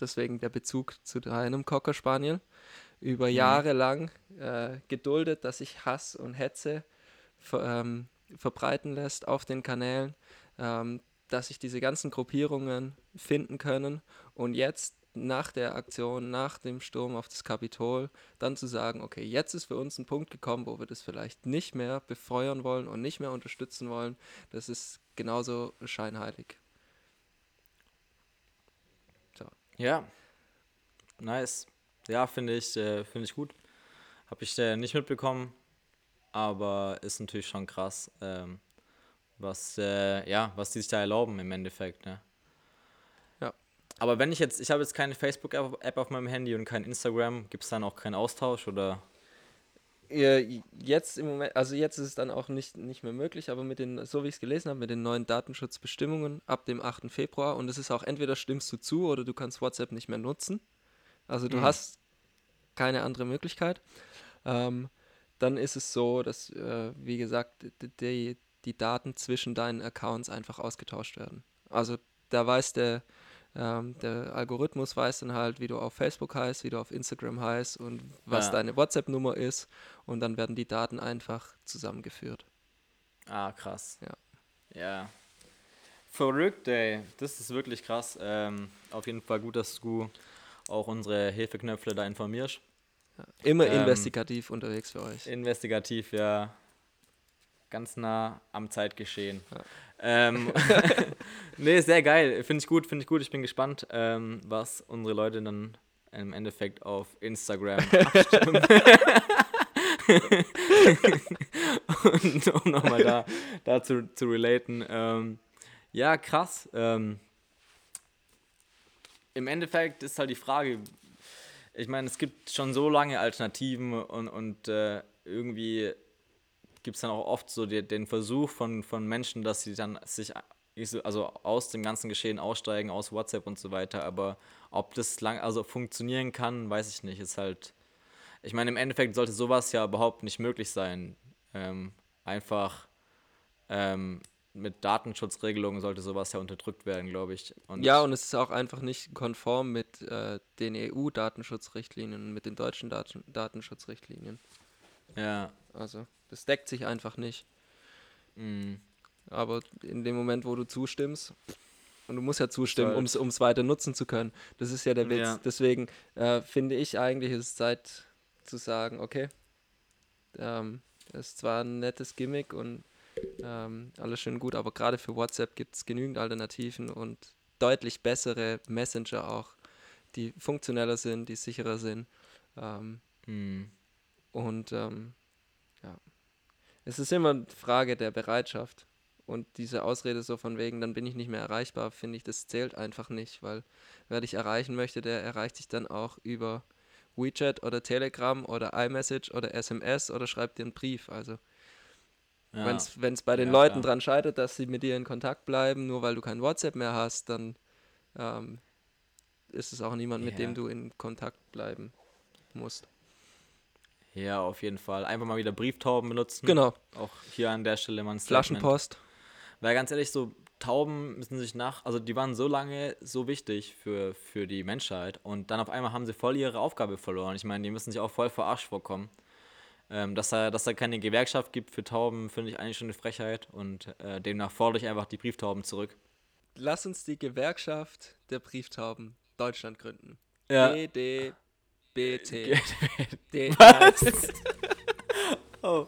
Deswegen der Bezug zu einem Cocker Spaniel. Über mhm. Jahre lang äh, geduldet, dass sich Hass und Hetze ver, ähm, verbreiten lässt auf den Kanälen. Ähm, dass sich diese ganzen Gruppierungen finden können und jetzt nach der Aktion, nach dem Sturm auf das Kapitol, dann zu sagen, okay, jetzt ist für uns ein Punkt gekommen, wo wir das vielleicht nicht mehr befeuern wollen und nicht mehr unterstützen wollen, das ist genauso scheinheilig. So. Ja, nice. Ja, finde ich, äh, find ich gut. Habe ich äh, nicht mitbekommen, aber ist natürlich schon krass. Ähm, was, äh, ja, was die sich da erlauben im Endeffekt, ne? Ja. Aber wenn ich jetzt, ich habe jetzt keine Facebook-App auf meinem Handy und kein Instagram, gibt es dann auch keinen Austausch oder? Jetzt im Moment, also jetzt ist es dann auch nicht, nicht mehr möglich, aber mit den, so wie ich es gelesen habe, mit den neuen Datenschutzbestimmungen ab dem 8. Februar und es ist auch entweder stimmst du zu oder du kannst WhatsApp nicht mehr nutzen. Also du Mhm. hast keine andere Möglichkeit. Ähm, dann ist es so, dass, äh, wie gesagt, die, die Daten zwischen deinen Accounts einfach ausgetauscht werden. Also da weiß der, ähm, der Algorithmus weiß dann halt, wie du auf Facebook heißt, wie du auf Instagram heißt und was Ja. deine WhatsApp-Nummer ist und dann werden die Daten einfach zusammengeführt. Ah, krass. Ja. Ja. Verrückt, ey. Das ist wirklich krass. Ähm, auf jeden Fall gut, dass du auch unsere Hilfeknöpfe da informierst. Immer Ähm, investigativ unterwegs für euch. Investigativ, ja. Ganz nah am Zeitgeschehen. Ja. Ähm, nee, sehr geil. Finde ich gut, finde ich gut. Ich bin gespannt, ähm, was unsere Leute dann im Endeffekt auf Instagram abstimmen. Und um nochmal da, dazu zu relaten. Ähm, ja, krass. Ähm, Im Endeffekt ist halt die Frage, ich meine, es gibt schon so lange Alternativen und, und äh, irgendwie gibt es dann auch oft so die, den Versuch von, von Menschen, dass sie dann sich also aus dem ganzen Geschehen aussteigen, aus WhatsApp und so weiter. Aber ob das lang, also funktionieren kann, weiß ich nicht. Ist halt, ich meine, im Endeffekt sollte sowas ja überhaupt nicht möglich sein. Ähm, einfach ähm, mit Datenschutzregelungen sollte sowas ja unterdrückt werden, glaube ich. Und Ja, und es ist auch einfach nicht konform mit äh, den EU-Datenschutzrichtlinien, mit den deutschen Daten Datenschutzrichtlinien. ja, Also, das deckt sich einfach nicht. mh, Aber in dem Moment, wo du zustimmst, und du musst ja zustimmen, um es weiter nutzen zu können, das ist ja der Witz. Ja. Deswegen äh, finde ich eigentlich, ist es Zeit zu sagen, okay, ähm, das ist zwar ein nettes Gimmick und ähm, alles schön gut, aber gerade für WhatsApp gibt es genügend Alternativen und deutlich bessere Messenger auch, die funktioneller sind, die sicherer sind. Ähm, mh, und ähm, ja, es ist immer eine Frage der Bereitschaft. Und diese Ausrede so von wegen, dann bin ich nicht mehr erreichbar, finde ich, das zählt einfach nicht, weil wer dich erreichen möchte, der erreicht dich dann auch über WeChat oder Telegram oder iMessage oder SMS oder schreibt dir einen Brief. Also ja. wenn es bei den Ja, Leuten klar. dran scheitert, dass sie mit dir in Kontakt bleiben, nur weil du kein WhatsApp mehr hast, dann ähm, ist es auch niemand, mit Ja. dem du in Kontakt bleiben musst. Ja, auf jeden Fall. Einfach mal wieder Brieftauben benutzen. Genau, Auch hier an der Stelle man Flaschenpost. Weil ganz ehrlich, so Tauben müssen sich nach, also die waren so lange so wichtig für, für die Menschheit und dann auf einmal haben sie voll ihre Aufgabe verloren. Ich meine, die müssen sich auch voll verarscht vorkommen. Ähm, dass, da, dass da keine Gewerkschaft gibt für Tauben, finde ich eigentlich schon eine Frechheit und äh, demnach fordere ich einfach die Brieftauben zurück. Lass uns die Gewerkschaft der Brieftauben Deutschland gründen. Ja. GDBT. D- Was? oh.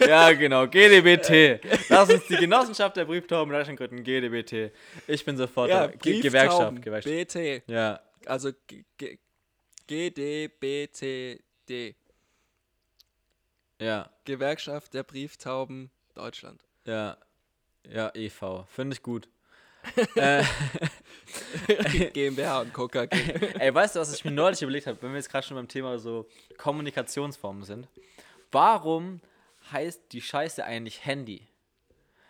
ja, genau, GDBT. Lass uns die Genossenschaft der Brieftauben Deutschland gründen, GDBT. Ich bin sofort Ja, da. Ge Gewerkschaft, Gewerkschaft. BT. Ja, Also GDBTD. ja, Gewerkschaft der Brieftauben Deutschland. ja, ja, EV. Finde ich gut. Äh, GmbH und Co. KG. ey, weißt du, was ich mir neulich überlegt habe, wenn wir jetzt gerade schon beim Thema so Kommunikationsformen sind? Warum heißt die Scheiße eigentlich Handy?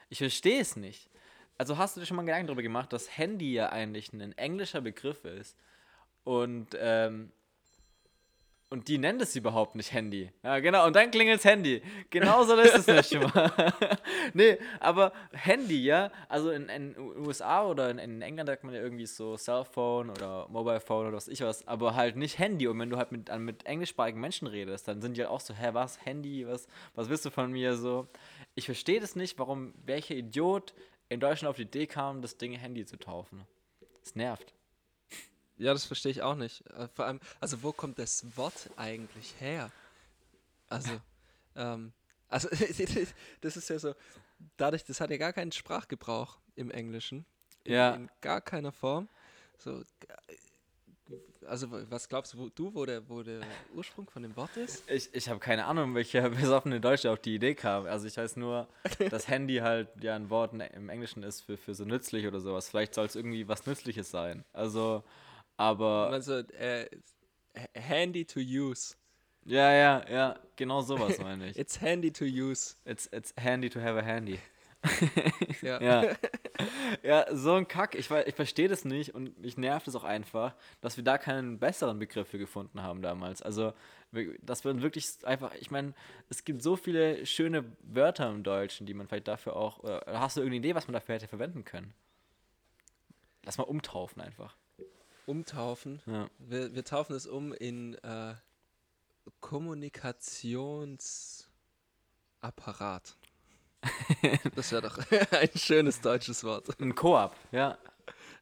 Ich verstehe es nicht. Also hast du dir schon mal Gedanken darüber gemacht, dass Handy ja eigentlich ein englischer Begriff ist und ähm, und die nennen das überhaupt nicht Handy. Ja, genau, und dann klingelt Handy. Genauso ist es nicht mal. nee, aber Handy, ja, also in den USA oder in, in England sagt man ja irgendwie so Cellphone oder Mobile Phone oder was ich was, aber halt nicht Handy. Und wenn du halt mit, mit englischsprachigen Menschen redest, dann sind die halt auch so, hä, was, Handy, was, was willst du von mir so? Ich verstehe das nicht, warum welcher Idiot in Deutschland auf die Idee kam, das Ding Handy zu taufen. Das nervt. Ja, das verstehe ich auch nicht. Äh, Vor allem, also wo kommt das Wort eigentlich her? Also, ähm, also das ist ja so, dadurch, das hat ja gar keinen Sprachgebrauch im Englischen. In, Ja. in gar keiner Form. So, äh, also was glaubst du, wo, du, wo der, wo der Ursprung von dem Wort ist? Ich, ich habe keine Ahnung, welcher besoffene Deutsche auf die Idee kam. Also ich weiß nur, dass Handy halt ja ein Wort im Englischen ist für, für so nützlich oder sowas. Vielleicht soll es irgendwie was Nützliches sein. Also, aber Also, äh, handy to use. Ja, ja, ja, genau sowas meine ich. It's handy to use. It's, it's handy to have a handy. Ja. Ja. ja, so ein Kack. Ich, ich verstehe das nicht und mich nervt es auch einfach, dass wir da keinen besseren Begriff für gefunden haben damals. Also, wir- dass wir wirklich einfach, ich meine, es gibt so viele schöne Wörter im Deutschen, die man vielleicht dafür auch, oder hast du irgendeine Idee, was man dafür hätte verwenden können? Lass mal umtaufen einfach. Umtaufen. Ja. Wir, wir taufen es um in äh, Kommunikationsapparat. das wäre doch ein schönes deutsches Wort. Ein Koop, ja.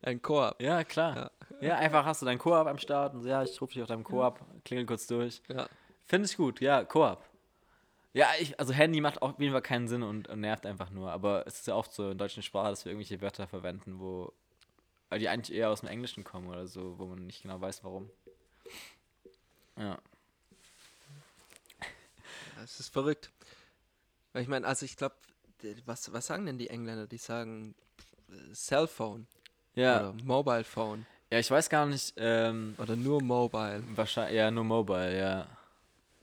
Ein Koop. Ja, klar. Ja. einfach hast du deinen Koop am Start und so, ja, ich rufe dich auf deinem Koop, klingel kurz durch. Ja. Finde ich gut, ja, Koop. Ja, ich, also Handy macht auf jeden Fall keinen Sinn und, und nervt einfach nur. Aber es ist ja oft so in deutschen Sprache, dass wir irgendwelche Wörter verwenden, wo weil die eigentlich eher aus dem Englischen kommen oder so, wo man nicht genau weiß, warum. Ja. Das ist verrückt. Weil ich meine, also ich glaube, was, was sagen denn die Engländer? Die sagen äh, Cellphone Ja, oder Mobile Phone ja, ich weiß gar nicht, ähm, oder nur Mobile. wahrscheinlich, ja, nur Mobile, ja.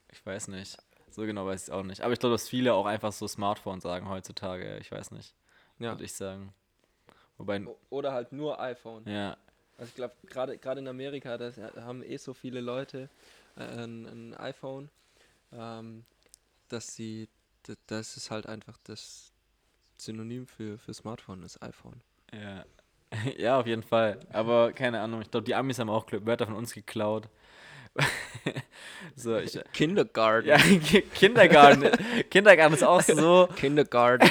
Ich weiß nicht. So genau weiß ich es auch nicht. Aber ich glaube, dass viele auch einfach so Smartphone sagen heutzutage. Ich weiß nicht, Ja. würde ich sagen. Wobei, Oder halt nur iPhone. ja, Also ich glaube, gerade gerade in Amerika, da haben eh so viele Leute äh, ein, ein iPhone, ähm, dass sie, das ist halt einfach das Synonym für, für Smartphone, das iPhone. Ja. ja, auf jeden Fall. Aber keine Ahnung, ich glaube, die Amis haben auch Wörter von uns geklaut. so, ich, Kindergarten. ja, Ki- Kindergarten. Kindergarten ist auch so, Kindergarten.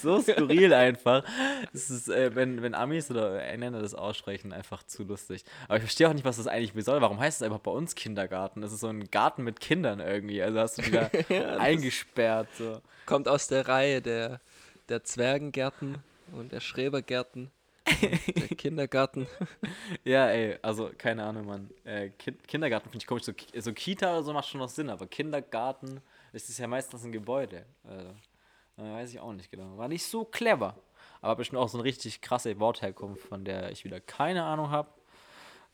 so skurril einfach. Es ist, äh, wenn, wenn Amis oder Engländer das aussprechen, einfach zu lustig. Aber ich verstehe auch nicht, was das eigentlich soll. Warum heißt es einfach bei uns Kindergarten? Das ist so ein Garten mit Kindern irgendwie. Also hast du wieder eingesperrt. So. Kommt aus der Reihe der, der Zwergengärten und der Schrebergärten. Der Kindergarten. Ja, ey, also keine Ahnung, Mann. Äh, kind, Kindergarten finde ich komisch. So, so Kita oder so macht schon noch Sinn, aber Kindergarten ist es ja meistens ein Gebäude. Also, äh, weiß ich auch nicht genau. War nicht so clever. Aber bestimmt auch so eine richtig krasse Wortherkunft, von der ich wieder keine Ahnung habe.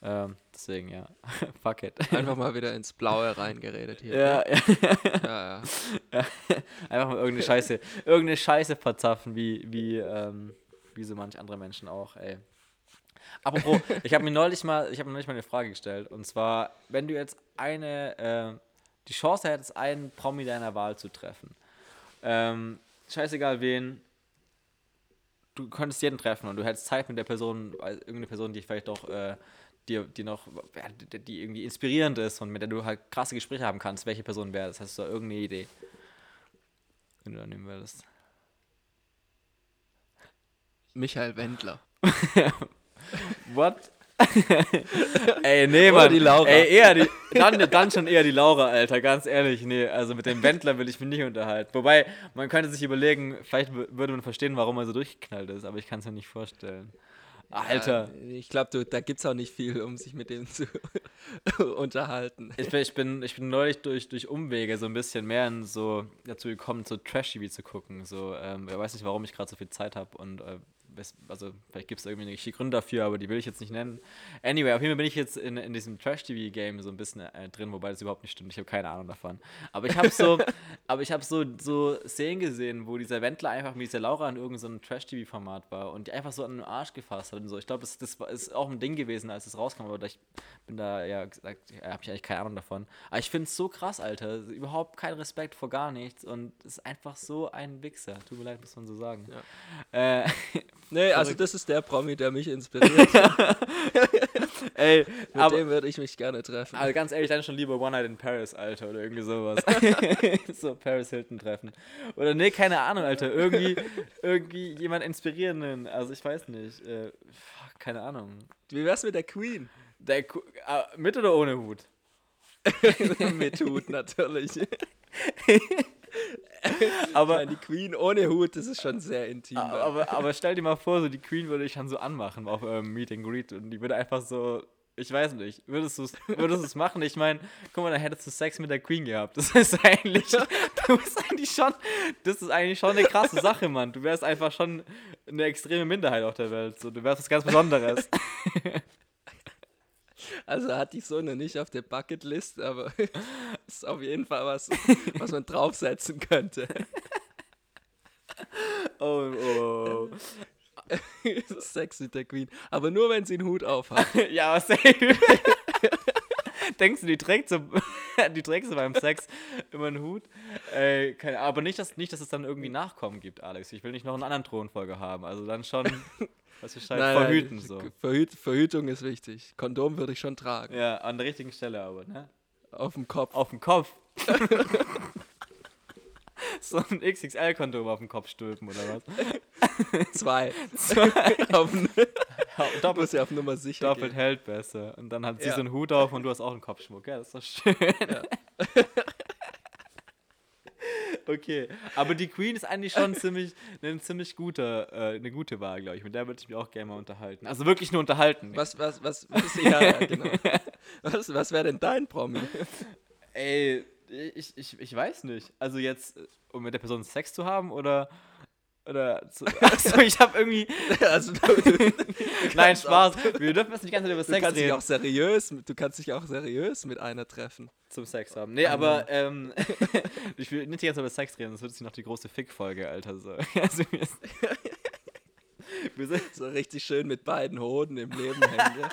Ähm, deswegen, ja. Fuck it. Einfach mal wieder ins Blaue reingeredet hier. ja, ja. ja, ja. Einfach mal irgendeine Scheiße, irgendeine Scheiße verzapfen, wie, wie, ähm, wie so manch andere Menschen auch, ey. Apropos, ich habe mir neulich mal, ich habe mir neulich mal eine Frage gestellt. Und zwar, wenn du jetzt eine, äh, die Chance hättest, einen Promi deiner Wahl zu treffen. Ähm, scheißegal wen, du könntest jeden treffen und du hättest Zeit mit der Person, also irgendeine Person, die vielleicht doch, äh, die, die noch, die irgendwie inspirierend ist und mit der du halt krasse Gespräche haben kannst. Welche Person wäre das? Hast du da irgendeine Idee? Wenn du da nehmen würdest. Michael Wendler. What? Ey, nee, Oder Mann. die Laura. Ey, eher die, dann, dann schon eher die Laura, Alter, ganz ehrlich. Nee, also mit dem Wendler will ich mich nicht unterhalten. Wobei, man könnte sich überlegen, vielleicht würde man verstehen, warum er so durchgeknallt ist, aber ich kann es mir nicht vorstellen. Alter. Ja, ich glaube, da gibt es auch nicht viel, um sich mit dem zu unterhalten. Ich bin, ich, bin, ich bin neulich durch, durch Umwege so ein bisschen mehr in so dazu gekommen, so Trash-TV zu gucken. So, ähm, ich weiß nicht, warum ich gerade so viel Zeit habe und äh, also vielleicht gibt es irgendwie eine Gründe dafür, aber die will ich jetzt nicht nennen. Anyway, auf jeden Fall bin ich jetzt in, in diesem Trash-TV-Game so ein bisschen äh, drin, wobei das überhaupt nicht stimmt. Ich habe keine Ahnung davon. Aber ich habe so, aber ich habe so, so Szenen gesehen, wo dieser Wendler einfach mit dieser Laura in irgendeinem so Trash-TV-Format war und die einfach so an den Arsch gefasst hat und so. Ich glaube, das, das ist auch ein Ding gewesen, als es rauskam, aber ich bin da ja gesagt, ja, habe ich eigentlich keine Ahnung davon. Aber ich finde es so krass, Alter. Überhaupt kein Respekt vor gar nichts und ist einfach so ein Wichser. Tut mir leid, muss man so sagen. Äh, Nee, also das ist der Promi, der mich inspiriert. ey, Mit aber dem würde ich mich gerne treffen. also ganz ehrlich, dann schon lieber One Night in Paris, Alter, oder irgendwie sowas. so Paris Hilton treffen. Oder nee, keine Ahnung, Alter. Irgendwie, irgendwie jemand inspirierenden. Also ich weiß nicht. Äh, keine Ahnung. Wie wär's mit der Queen? Der, Ku- äh, mit oder ohne Hut? mit Hut natürlich. Aber, die Queen ohne Hut, das ist schon sehr intim. dann. aber, aber stell dir mal vor, so die Queen würde ich schon so anmachen auf ähm, Meet and Greet und die würde einfach so, ich weiß nicht, würdest du es würdest du's machen? Ich meine, guck mal, dann hättest du Sex mit der Queen gehabt. Das ist eigentlich, du bist eigentlich schon, das ist eigentlich schon eine krasse Sache, Mann. Du wärst einfach schon eine extreme Minderheit auf der Welt. So, du wärst was ganz Besonderes. Also hat die Sonne nicht auf der Bucketlist, aber ist auf jeden Fall was, was man draufsetzen könnte. Oh, oh. Sex mit der Queen. Aber nur, wenn sie einen Hut auf hat. ja, was safe. Denkst du, die trägt so, die trägt so beim Sex immer einen Hut? Äh, keine, aber nicht dass, nicht, dass es dann irgendwie Nachkommen gibt, Alex. Ich will nicht noch einen anderen Thronfolger haben. Also dann schon, was halt verhüten so. Verhüt, Verhütung ist wichtig. Kondom würde ich schon tragen. Ja, an der richtigen Stelle aber, ne? Auf dem Kopf. Auf dem Kopf. so ein XXL-Kondom auf dem Kopf stülpen oder was? Zwei. Zwei. auf, doppelt, muss ja auf Nummer sicher Doppelt gehen. hält besser. Und dann hat sie ja. so einen Hut auf und du hast auch einen Kopfschmuck. Ja, das ist doch schön. Ja. Okay, aber die Queen ist eigentlich schon ziemlich, eine ziemlich gute, äh, eine gute Wahl, glaube ich. Mit der würde ich mich auch gerne mal unterhalten. Also wirklich nur unterhalten. Was, was, was, was, ja, genau. was, was wäre denn dein Promi? Ey, ich, ich, ich weiß nicht. Also jetzt, um mit der Person Sex zu haben oder oder zu, achso, ich habe irgendwie. Also, Nein, Spaß. Auch, Wir dürfen jetzt nicht ganz über Sex du kannst reden. Dich auch seriös, du kannst dich auch seriös mit einer treffen. Zum Sex haben. Nee, aber ähm, ich will nicht die ganze Zeit über Sex reden, sonst wird es noch die große Fick-Folge, Alter. So. Also, wir, wir sind so richtig schön mit beiden Hoden im Leben hängen.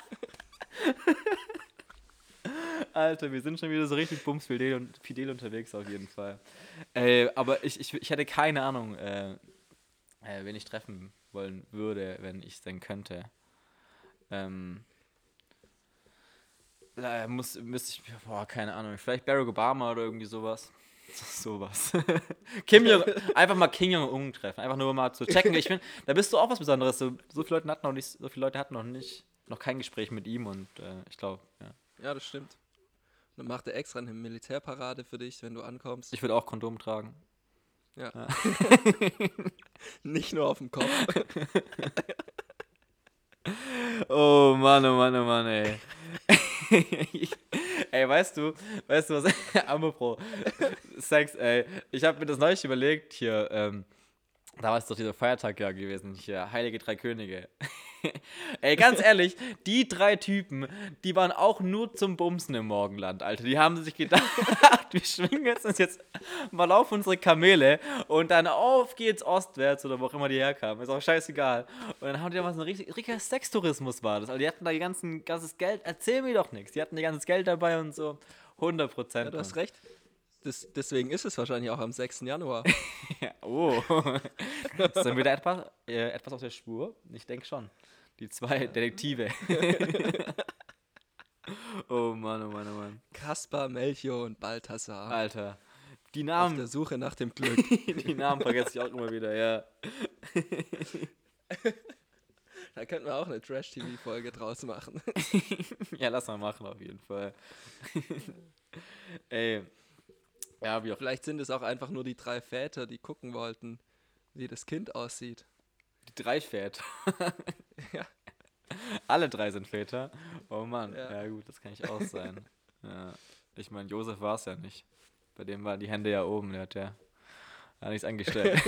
Alter, wir sind schon wieder so richtig bumsfidel und fidel unterwegs auf jeden Fall. Äh, aber ich, ich, ich hatte keine Ahnung, äh, äh, wen ich treffen wollen würde, wenn ich es denn könnte. Ähm, da muss, müsste ich, boah, keine Ahnung, vielleicht Barack Obama oder irgendwie sowas. sowas. Kim Jong, einfach mal Kim Jong-un treffen, einfach nur mal zu checken. Ich finde, da bist du auch was Besonderes. So, so viele Leute hatten noch nicht, so viele Leute hatten noch nicht, noch kein Gespräch mit ihm und äh, ich glaube, ja. Ja, das stimmt. Dann macht er extra eine Militärparade für dich, wenn du ankommst. Ich würde auch Kondom tragen. Ja. ja. Nicht nur auf dem Kopf. oh Mann, oh Mann, oh Mann, ey. ey, weißt du, weißt du was, Amopro, Sex, ey, ich habe mir das neulich überlegt, hier, ähm, da war es doch dieser Feiertag ja gewesen, hier, Heilige Drei Könige. Ey, ganz ehrlich, die drei Typen, die waren auch nur zum Bumsen im Morgenland, Alter. Die haben sich gedacht, wir schwingen uns jetzt mal auf unsere Kamele und dann auf geht's ostwärts oder wo auch immer die herkamen. Ist auch scheißegal. Und dann haben die da mal so ein richtig, richtiger Sextourismus war das. Also die hatten da ihr ganzen, ganzes Geld, erzähl mir doch nichts. Die hatten ihr ganzes Geld dabei und so. 100 Prozent. Ja, du hast recht. Das, deswegen ist es wahrscheinlich auch am 6. Januar. ja, oh. ist dann wieder etwas, äh, etwas auf der Spur? Ich denke schon. Die zwei Detektive. oh Mann, oh Mann, oh Mann. Kaspar, Melchior und Balthasar. Alter. Die Namen. Auf der Suche nach dem Glück. die Namen vergesse ich auch immer wieder, ja. da könnten wir auch eine Trash-TV-Folge draus machen. ja, lass mal machen, auf jeden Fall. Ey. Ja, wie Vielleicht sind es auch einfach nur die drei Väter, die gucken wollten, wie das Kind aussieht. Die drei Väter. ja. Alle drei sind Väter. Oh Mann, ja, ja gut, das kann ich auch sein. ja. Ich meine, Josef war es ja nicht. Bei dem waren die Hände ja oben, der hat ja hat nichts angestellt.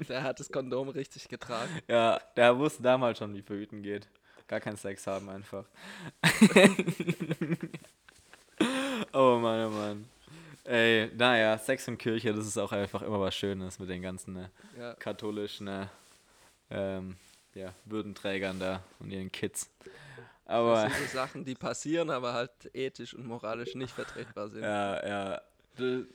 der hat das Kondom richtig getragen. Ja, der wusste damals schon, wie verhüten geht. Gar keinen Sex haben einfach. oh Mann, oh Mann. Ey, naja, Sex in Kirche, das ist auch einfach immer was Schönes mit den ganzen ne, ja. katholischen ne, ähm, ja, Würdenträgern da und ihren Kids. Aber das sind so Sachen, die passieren, aber halt ethisch und moralisch nicht vertretbar sind. Ja, ja,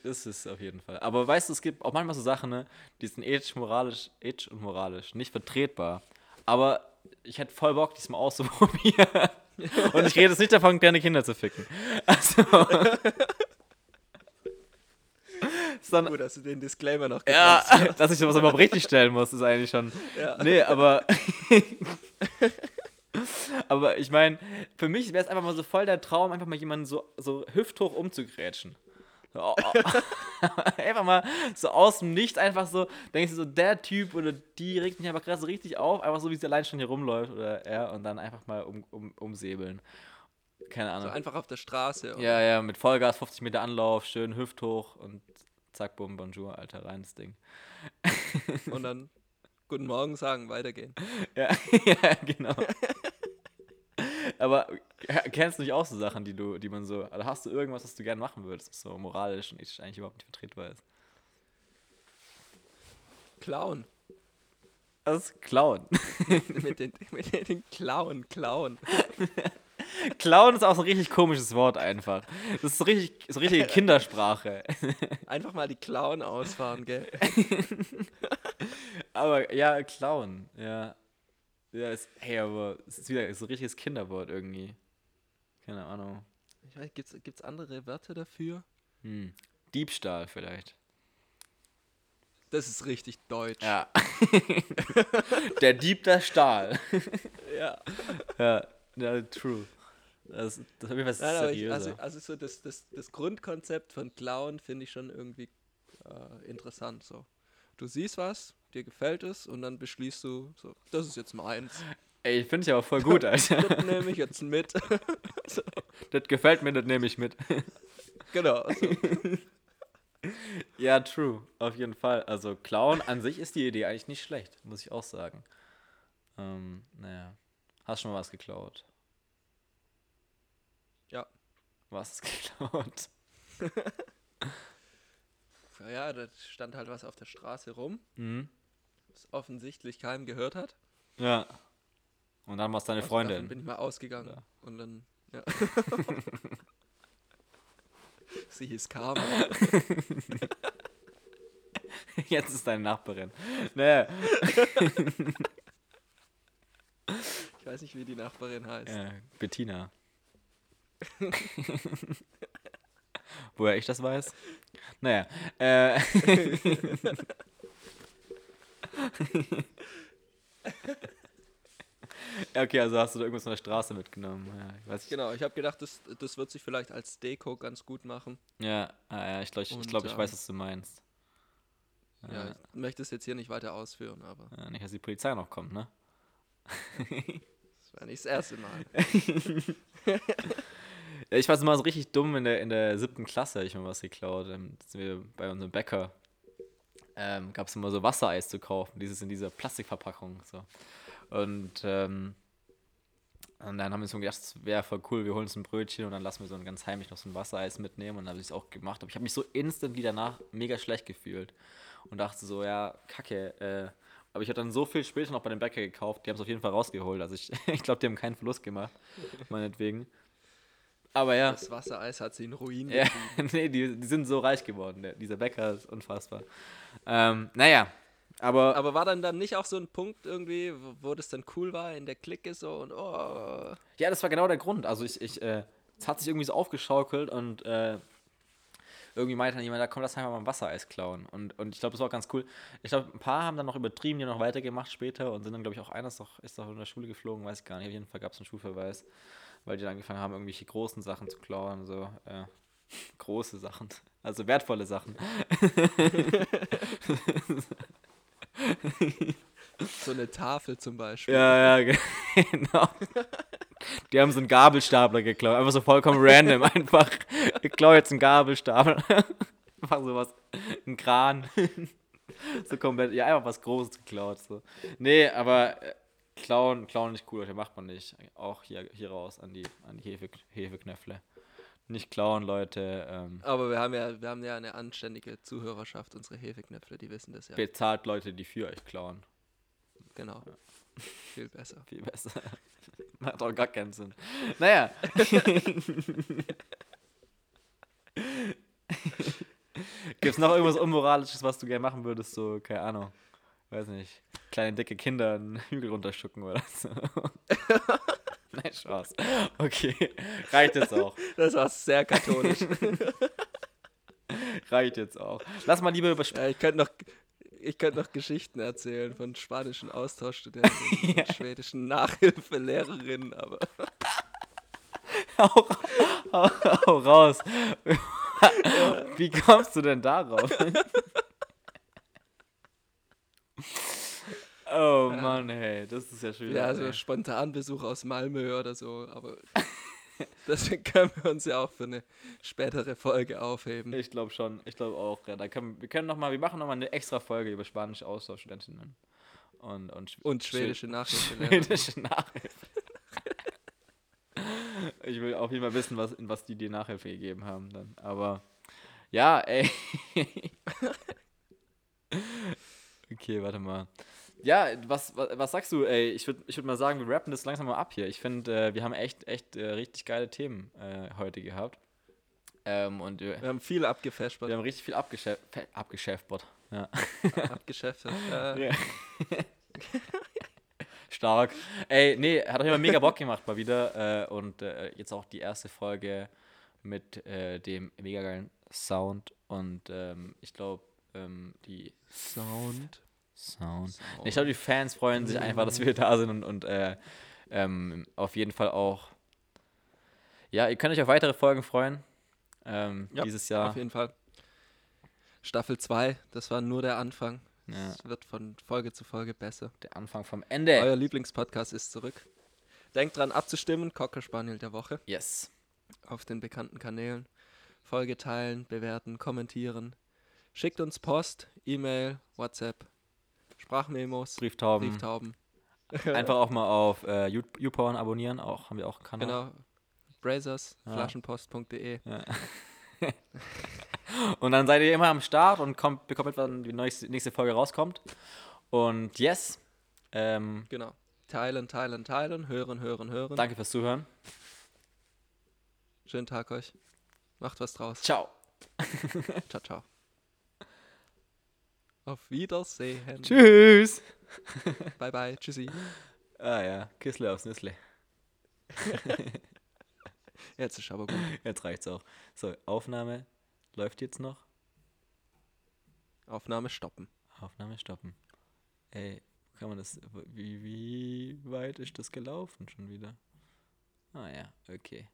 das ist auf jeden Fall. Aber weißt du, es gibt auch manchmal so Sachen, ne, die sind ethisch, moralisch, ethisch und moralisch nicht vertretbar. Aber ich hätte voll Bock, diesmal auszuprobieren. und ich rede jetzt nicht davon, kleine Kinder zu ficken. Also. Sondern, Gut, dass du den Disclaimer noch Ja, dass ich sowas überhaupt richtig stellen muss, ist eigentlich schon. Ja. Nee, aber. aber ich meine, für mich wäre es einfach mal so voll der Traum, einfach mal jemanden so, so hüfthoch umzugrätschen. Oh, oh. einfach mal so aus dem Nichts, einfach so, denkst du so, der Typ oder die regt mich einfach gerade so richtig auf, einfach so wie sie allein schon hier rumläuft oder er und dann einfach mal um, um, umsäbeln. Keine Ahnung. So einfach auf der Straße. Oder? Ja, ja, mit Vollgas, 50 Meter Anlauf, schön hüfthoch und zack, bumm, bonjour, Alter, rein das Ding. Und dann guten Morgen sagen, weitergehen. Ja, ja genau. Aber kennst du nicht auch so Sachen, die du, die man so, also hast du irgendwas, was du gerne machen würdest, was so moralisch und ethisch eigentlich überhaupt nicht vertretbar ist? Klauen. Das ist Klauen. mit, den, mit den Klauen, Klauen. Klauen ist auch so ein richtig komisches Wort einfach. Das ist so richtig, so richtige Kindersprache. Einfach mal die Klauen ausfahren, gell? aber ja, Klauen, ja. Ja, ist, hey, aber es ist wieder so ein richtiges Kinderwort irgendwie. Keine Ahnung. Ich weiß, gibt's, gibt's andere Wörter dafür? Hm. Diebstahl vielleicht. Das ist richtig deutsch. Ja. der Dieb, der Stahl. ja. Ja, ja true. Das, das habe ich was Nein, ich, also, also so das, das, das Grundkonzept von Klauen finde ich schon irgendwie äh, interessant. So. Du siehst was, dir gefällt es und dann beschließt du, so, das ist jetzt meins. Ey, ich finde es aber voll gut, Alter. Das nehme ich jetzt mit. so, das gefällt mir, das nehme ich mit. genau. So. Ja, true. Auf jeden Fall. Also, Klauen an sich ist die Idee eigentlich nicht schlecht, muss ich auch sagen. Ähm, naja. Hast schon mal was geklaut? Ja. Was geklaut? Ja, ja, da stand halt was auf der Straße rum, Mhm. das offensichtlich keinem gehört hat. Ja. Und dann war es deine Also Freundin. bin ich mal ausgegangen. Ja. Und dann, ja. Sie hieß Karma. Jetzt ist deine Nachbarin. Naja. Ich weiß nicht, wie die Nachbarin heißt. Ja, Bettina. Woher ich das weiß? Naja. Äh. Okay, also hast du da irgendwas von der Straße mitgenommen. Ja, ich. Genau, ich habe gedacht, das, das wird sich vielleicht als Deko ganz gut machen. Ja, ah, ja ich glaube, ich, ich, glaub, ich ähm, weiß, was du meinst. Ja, ich möchte es jetzt hier nicht weiter ausführen, aber Ja, nicht, dass die Polizei noch kommt, ne? das war nicht das erste Mal. Ich war so mal so richtig dumm in der, in der siebten Klasse, ich mal was geklaut. Ähm, da sind wir bei unserem Bäcker. Ähm, Gab es immer so Wassereis zu kaufen, dieses in dieser Plastikverpackung. So. Und, ähm, und dann haben wir uns so gedacht, das wäre voll cool, wir holen uns ein Brötchen und dann lassen wir so ein ganz heimlich noch so ein Wassereis mitnehmen. Und dann habe ich es auch gemacht. Aber ich habe mich so instantly danach mega schlecht gefühlt. Und dachte so, ja, kacke. Äh, aber ich habe dann so viel später noch bei dem Bäcker gekauft, die haben es auf jeden Fall rausgeholt. Also ich, ich glaube, die haben keinen Verlust gemacht, meinetwegen. Aber ja. Das Wassereis hat sie in Ruin Ja, nee, die, die sind so reich geworden. Der, dieser Bäcker ist unfassbar. Ähm, naja, aber, Aber war dann dann nicht auch so ein Punkt irgendwie, wo, wo das dann cool war in der Clique so und oh. ja, das war genau der Grund. Also ich, ich äh, es hat sich irgendwie so aufgeschaukelt und äh, irgendwie meinte dann jemand, da komm, lass einfach mal ein Wassereis klauen. Und, und ich glaube, das war auch ganz cool. Ich glaube, ein paar haben dann noch übertrieben, die haben noch weitergemacht später und sind dann, glaube ich, auch einer ist doch, ist doch in der Schule geflogen, weiß ich gar nicht. Auf jeden Fall gab es einen Schulverweis, weil die dann angefangen haben, irgendwelche großen Sachen zu klauen. So, äh, große Sachen. Also wertvolle Sachen. So eine Tafel zum Beispiel. Ja, ja, genau. Die haben so einen Gabelstapler geklaut. Einfach so vollkommen random. Einfach, ich klaue jetzt einen Gabelstapler. Einfach sowas. Ein Kran. So komplett. Ja, einfach was Großes geklaut. So. Nee, aber klauen, klauen nicht cool, Leute. Macht man nicht. Auch hier, hier raus an die, an die Hefe, Hefeknöffle. Nicht klauen, Leute. Ähm, Aber wir haben ja, wir haben ja eine anständige Zuhörerschaft, unsere Hefeknöpfe, die wissen das ja. bezahlt Leute, die für euch klauen. Genau. Viel besser. Viel besser. Macht auch gar keinen Sinn. Naja. Gibt es noch irgendwas Unmoralisches, was du gerne machen würdest? So, keine Ahnung. Weiß nicht. Kleine, dicke Kinder einen Hügel runterschucken oder so. Nein, Spaß. Okay. Reicht jetzt auch. Das war sehr katholisch. Reicht jetzt auch. Lass mal lieber über Sp ja, ich könnte noch, ich könnte noch Geschichten erzählen von spanischen Austauschstudenten, und schwedischen Nachhilfelehrerinnen, aber hau, hau, hau raus. Wie kommst du denn darauf? Oh Mann, hey, das ist ja schön. ja, so Spontanbesuch aus Malmö oder so, aber das können wir uns ja auch für eine spätere Folge aufheben. Ich glaube schon, ich glaube auch. Ja, da können, wir können noch mal, wir machen noch mal eine extra Folge über spanische Austauschstudentinnen und und, Und schwedische Schwed- Nachhilfelehrer. schwedische Nachhilfe. Ich will auf jeden Fall wissen, was, in was die dir Nachhilfe gegeben haben dann. Aber ja, ey. Okay, warte mal. Ja, was, was, was sagst du, ey? Ich würde ich würd mal sagen, wir rappen das langsam mal ab hier. Ich finde, äh, wir haben echt, echt äh, richtig geile Themen äh, heute gehabt. Ähm, und wir, haben viel abgefespert. wir haben richtig viel abgeschäft, abgeschäftert. Ja. abgeschäftet. Ja. Ja. Stark. Ey, nee, hat jeden Fall mega Bock gemacht mal wieder. Äh, und äh, jetzt auch die erste Folge mit äh, dem mega geilen Sound. Und ähm, ich glaube, ähm, die Sound. Sound. Ich glaube, die Fans freuen sich einfach, dass wir da sind und, und äh, ähm, auf jeden Fall auch. Ja, ihr könnt euch auf weitere Folgen freuen. Ähm, Ja, dieses Jahr. Auf jeden Fall. Staffel 2, das war nur der Anfang. Ja. Es wird von Folge zu Folge besser. Der Anfang vom Ende. Euer Lieblingspodcast ist zurück. Denkt dran abzustimmen, Cocker Spaniel der Woche Yes. auf den bekannten Kanälen. Folge teilen, bewerten, kommentieren. Schickt uns Post, E-Mail, WhatsApp, Sprachmemos, Brieftauben. Brieftauben. Einfach auch mal auf äh, You- YouPorn abonnieren. Auch, haben wir auch einen Kanal. Genau. Brazers, Ja. flaschenpost.de. Ja. und dann seid ihr immer am Start und kommt, bekommt wann die nächste, nächste Folge rauskommt. Und yes. Ähm, Genau. Teilen, teilen, teilen, hören, hören, hören. danke fürs Zuhören. Schönen Tag euch. Macht was draus. Ciao. Ciao, ciao. Auf Wiedersehen. Tschüss. Bye, bye. Tschüssi. Ah ja, Kissle aufs Nüssle. Jetzt ist aber gut. Jetzt reicht's auch. So, Aufnahme läuft jetzt noch. Aufnahme stoppen. Aufnahme stoppen. Ey, kann man das. Wie, wie weit ist das gelaufen schon wieder? Ah ja, okay.